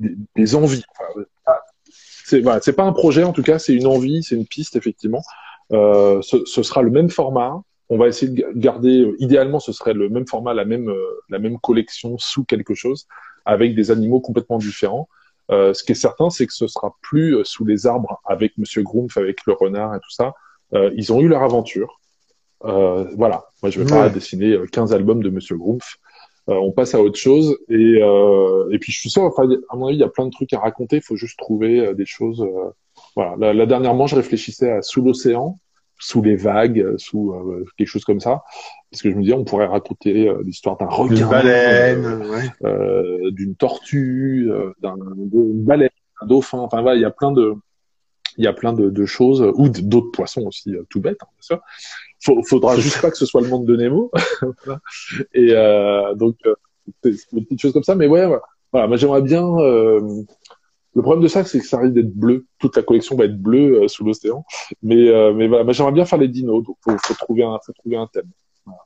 des, des envies. Enfin, c'est voilà, c'est pas un projet en tout cas, c'est une envie, c'est une piste effectivement. Euh, ce, ce sera le même format. On va essayer de ga- garder, idéalement, ce serait le même format, la même euh, la même collection sous quelque chose, avec des animaux complètement différents. Euh, ce qui est certain, c'est que ce sera plus euh, sous les arbres avec Monsieur Grumpf, avec le renard et tout ça. Euh, ils ont eu leur aventure. Euh, voilà. Moi, je vais pas dessiner euh, 15 albums de Monsieur Grumpf. Euh, on passe à autre chose. Et, euh, et puis, je suis sûr, enfin, à mon avis, il y a plein de trucs à raconter. Il faut juste trouver euh, des choses. voilà. La, la dernièrement, je réfléchissais à sous l'océan, sous les vagues, euh, sous euh, quelque chose comme ça. Parce que je me disais, on pourrait raconter euh, l'histoire d'un requin. Euh, ouais. euh, d'une tortue, euh, d'un d'une baleine, un dauphin. Enfin voilà, il y a plein de il y a plein de, de choses ou d'autres poissons aussi euh, tout bêtes, hein, bien sûr. Faut, faudra juste pas que ce soit le monde de Nemo. Et euh, donc euh, des petites choses comme ça. Mais ouais, voilà. Voilà, moi j'aimerais bien. Le problème de ça, c'est que ça risque d'être bleu. Toute la collection va être bleue euh, sous l'océan. Mais euh, mais j'aimerais bien faire les dinos. Donc faut, faut trouver un faut trouver un thème. Voilà.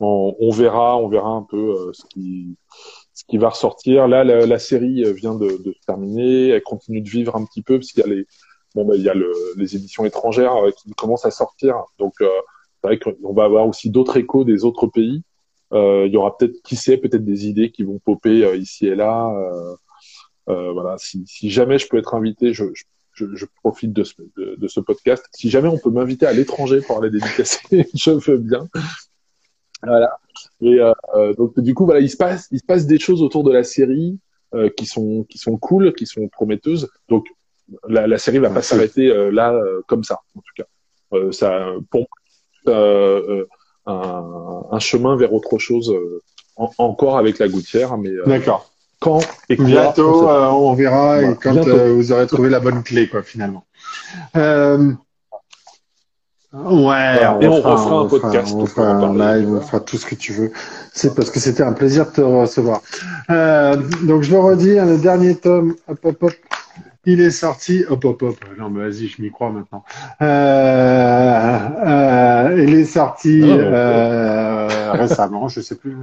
On, verra, on verra un peu euh, ce qui ce qui va ressortir. Là, la, la série euh, vient de, de se terminer. Elle continue de vivre un petit peu parce qu'il y a les bon ben il y a le, les éditions étrangères euh, qui commencent à sortir. Donc c'est vrai qu'on va avoir aussi d'autres échos des autres pays. Euh, il y aura peut-être, qui sait, peut-être des idées qui vont popper ici et là. Euh, voilà, si, si jamais je peux être invité, je, je, je, je profite de ce, de, de ce podcast. Si jamais on peut m'inviter à l'étranger pour aller dédicacer, je veux bien. Voilà. Et euh, euh, donc du coup, voilà, il se passe, il se passe des choses autour de la série euh, qui sont qui sont cool, qui sont prometteuses. Donc la, la série va pas s'arrêter euh, là euh, comme ça, en tout cas. Euh, ça, euh, euh, un, un chemin vers autre chose euh, en- encore avec la gouttière, mais euh, D'accord. Quand et quoi, on Bientôt, pas. euh, on verra Voilà, et quand euh, vous aurez trouvé la bonne clé, quoi, finalement. Euh, Ouais, et on fera- refera un podcast on fera un live, on fera tout ce que tu veux. C'est parce que c'était un plaisir de te recevoir. Donc je le redis, hein, le dernier tome, hop, hop, hop, il est sorti. Hop, hop, hop. Non, mais vas-y, je m'y crois maintenant. Euh, euh, il est sorti Ah, euh, récemment, je sais plus.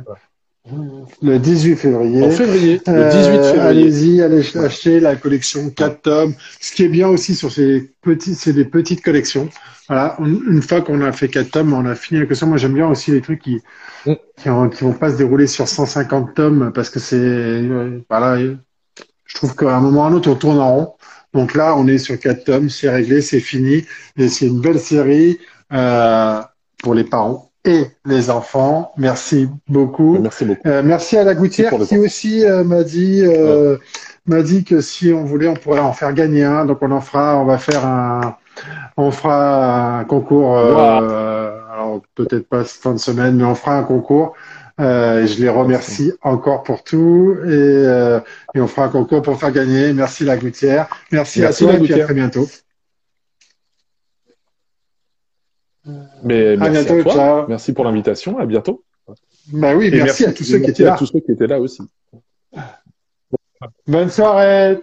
Le 18 février. En février, le 18 Euh, février. Allez-y, allez acheter la collection 4 tomes. Ce qui est bien aussi sur ces petits, c'est des petites collections. Voilà, une fois qu'on a fait 4 tomes, on a fini la collection. Moi, j'aime bien aussi les trucs qui, Mm. qui, qui vont pas se dérouler sur 150 tomes parce que c'est, euh, voilà, je trouve qu'à un moment ou à un autre, on tourne en rond. Donc là, on est sur 4 tomes, c'est réglé, c'est fini. Et c'est une belle série, euh, pour les parents et les enfants. Merci beaucoup. Merci beaucoup. Euh, merci à la Gouttière qui aussi euh, m'a dit euh, m'a dit que si on voulait, on pourrait en faire gagner un. Donc on en fera, on va faire un, on fera un concours. euh, alors peut-être pas cette fin de semaine, mais on fera un concours. Euh, et je les remercie encore pour tout et, euh, et on fera un concours pour faire gagner. Merci la Gouttière. Merci, Merci, à toi la et puis à très bientôt. Mais À merci bientôt, à toi. ciao. Merci pour l'invitation. À bientôt. Bah oui, merci, à tous ceux qui merci étaient à là. tous ceux qui étaient là aussi. Bonne soirée.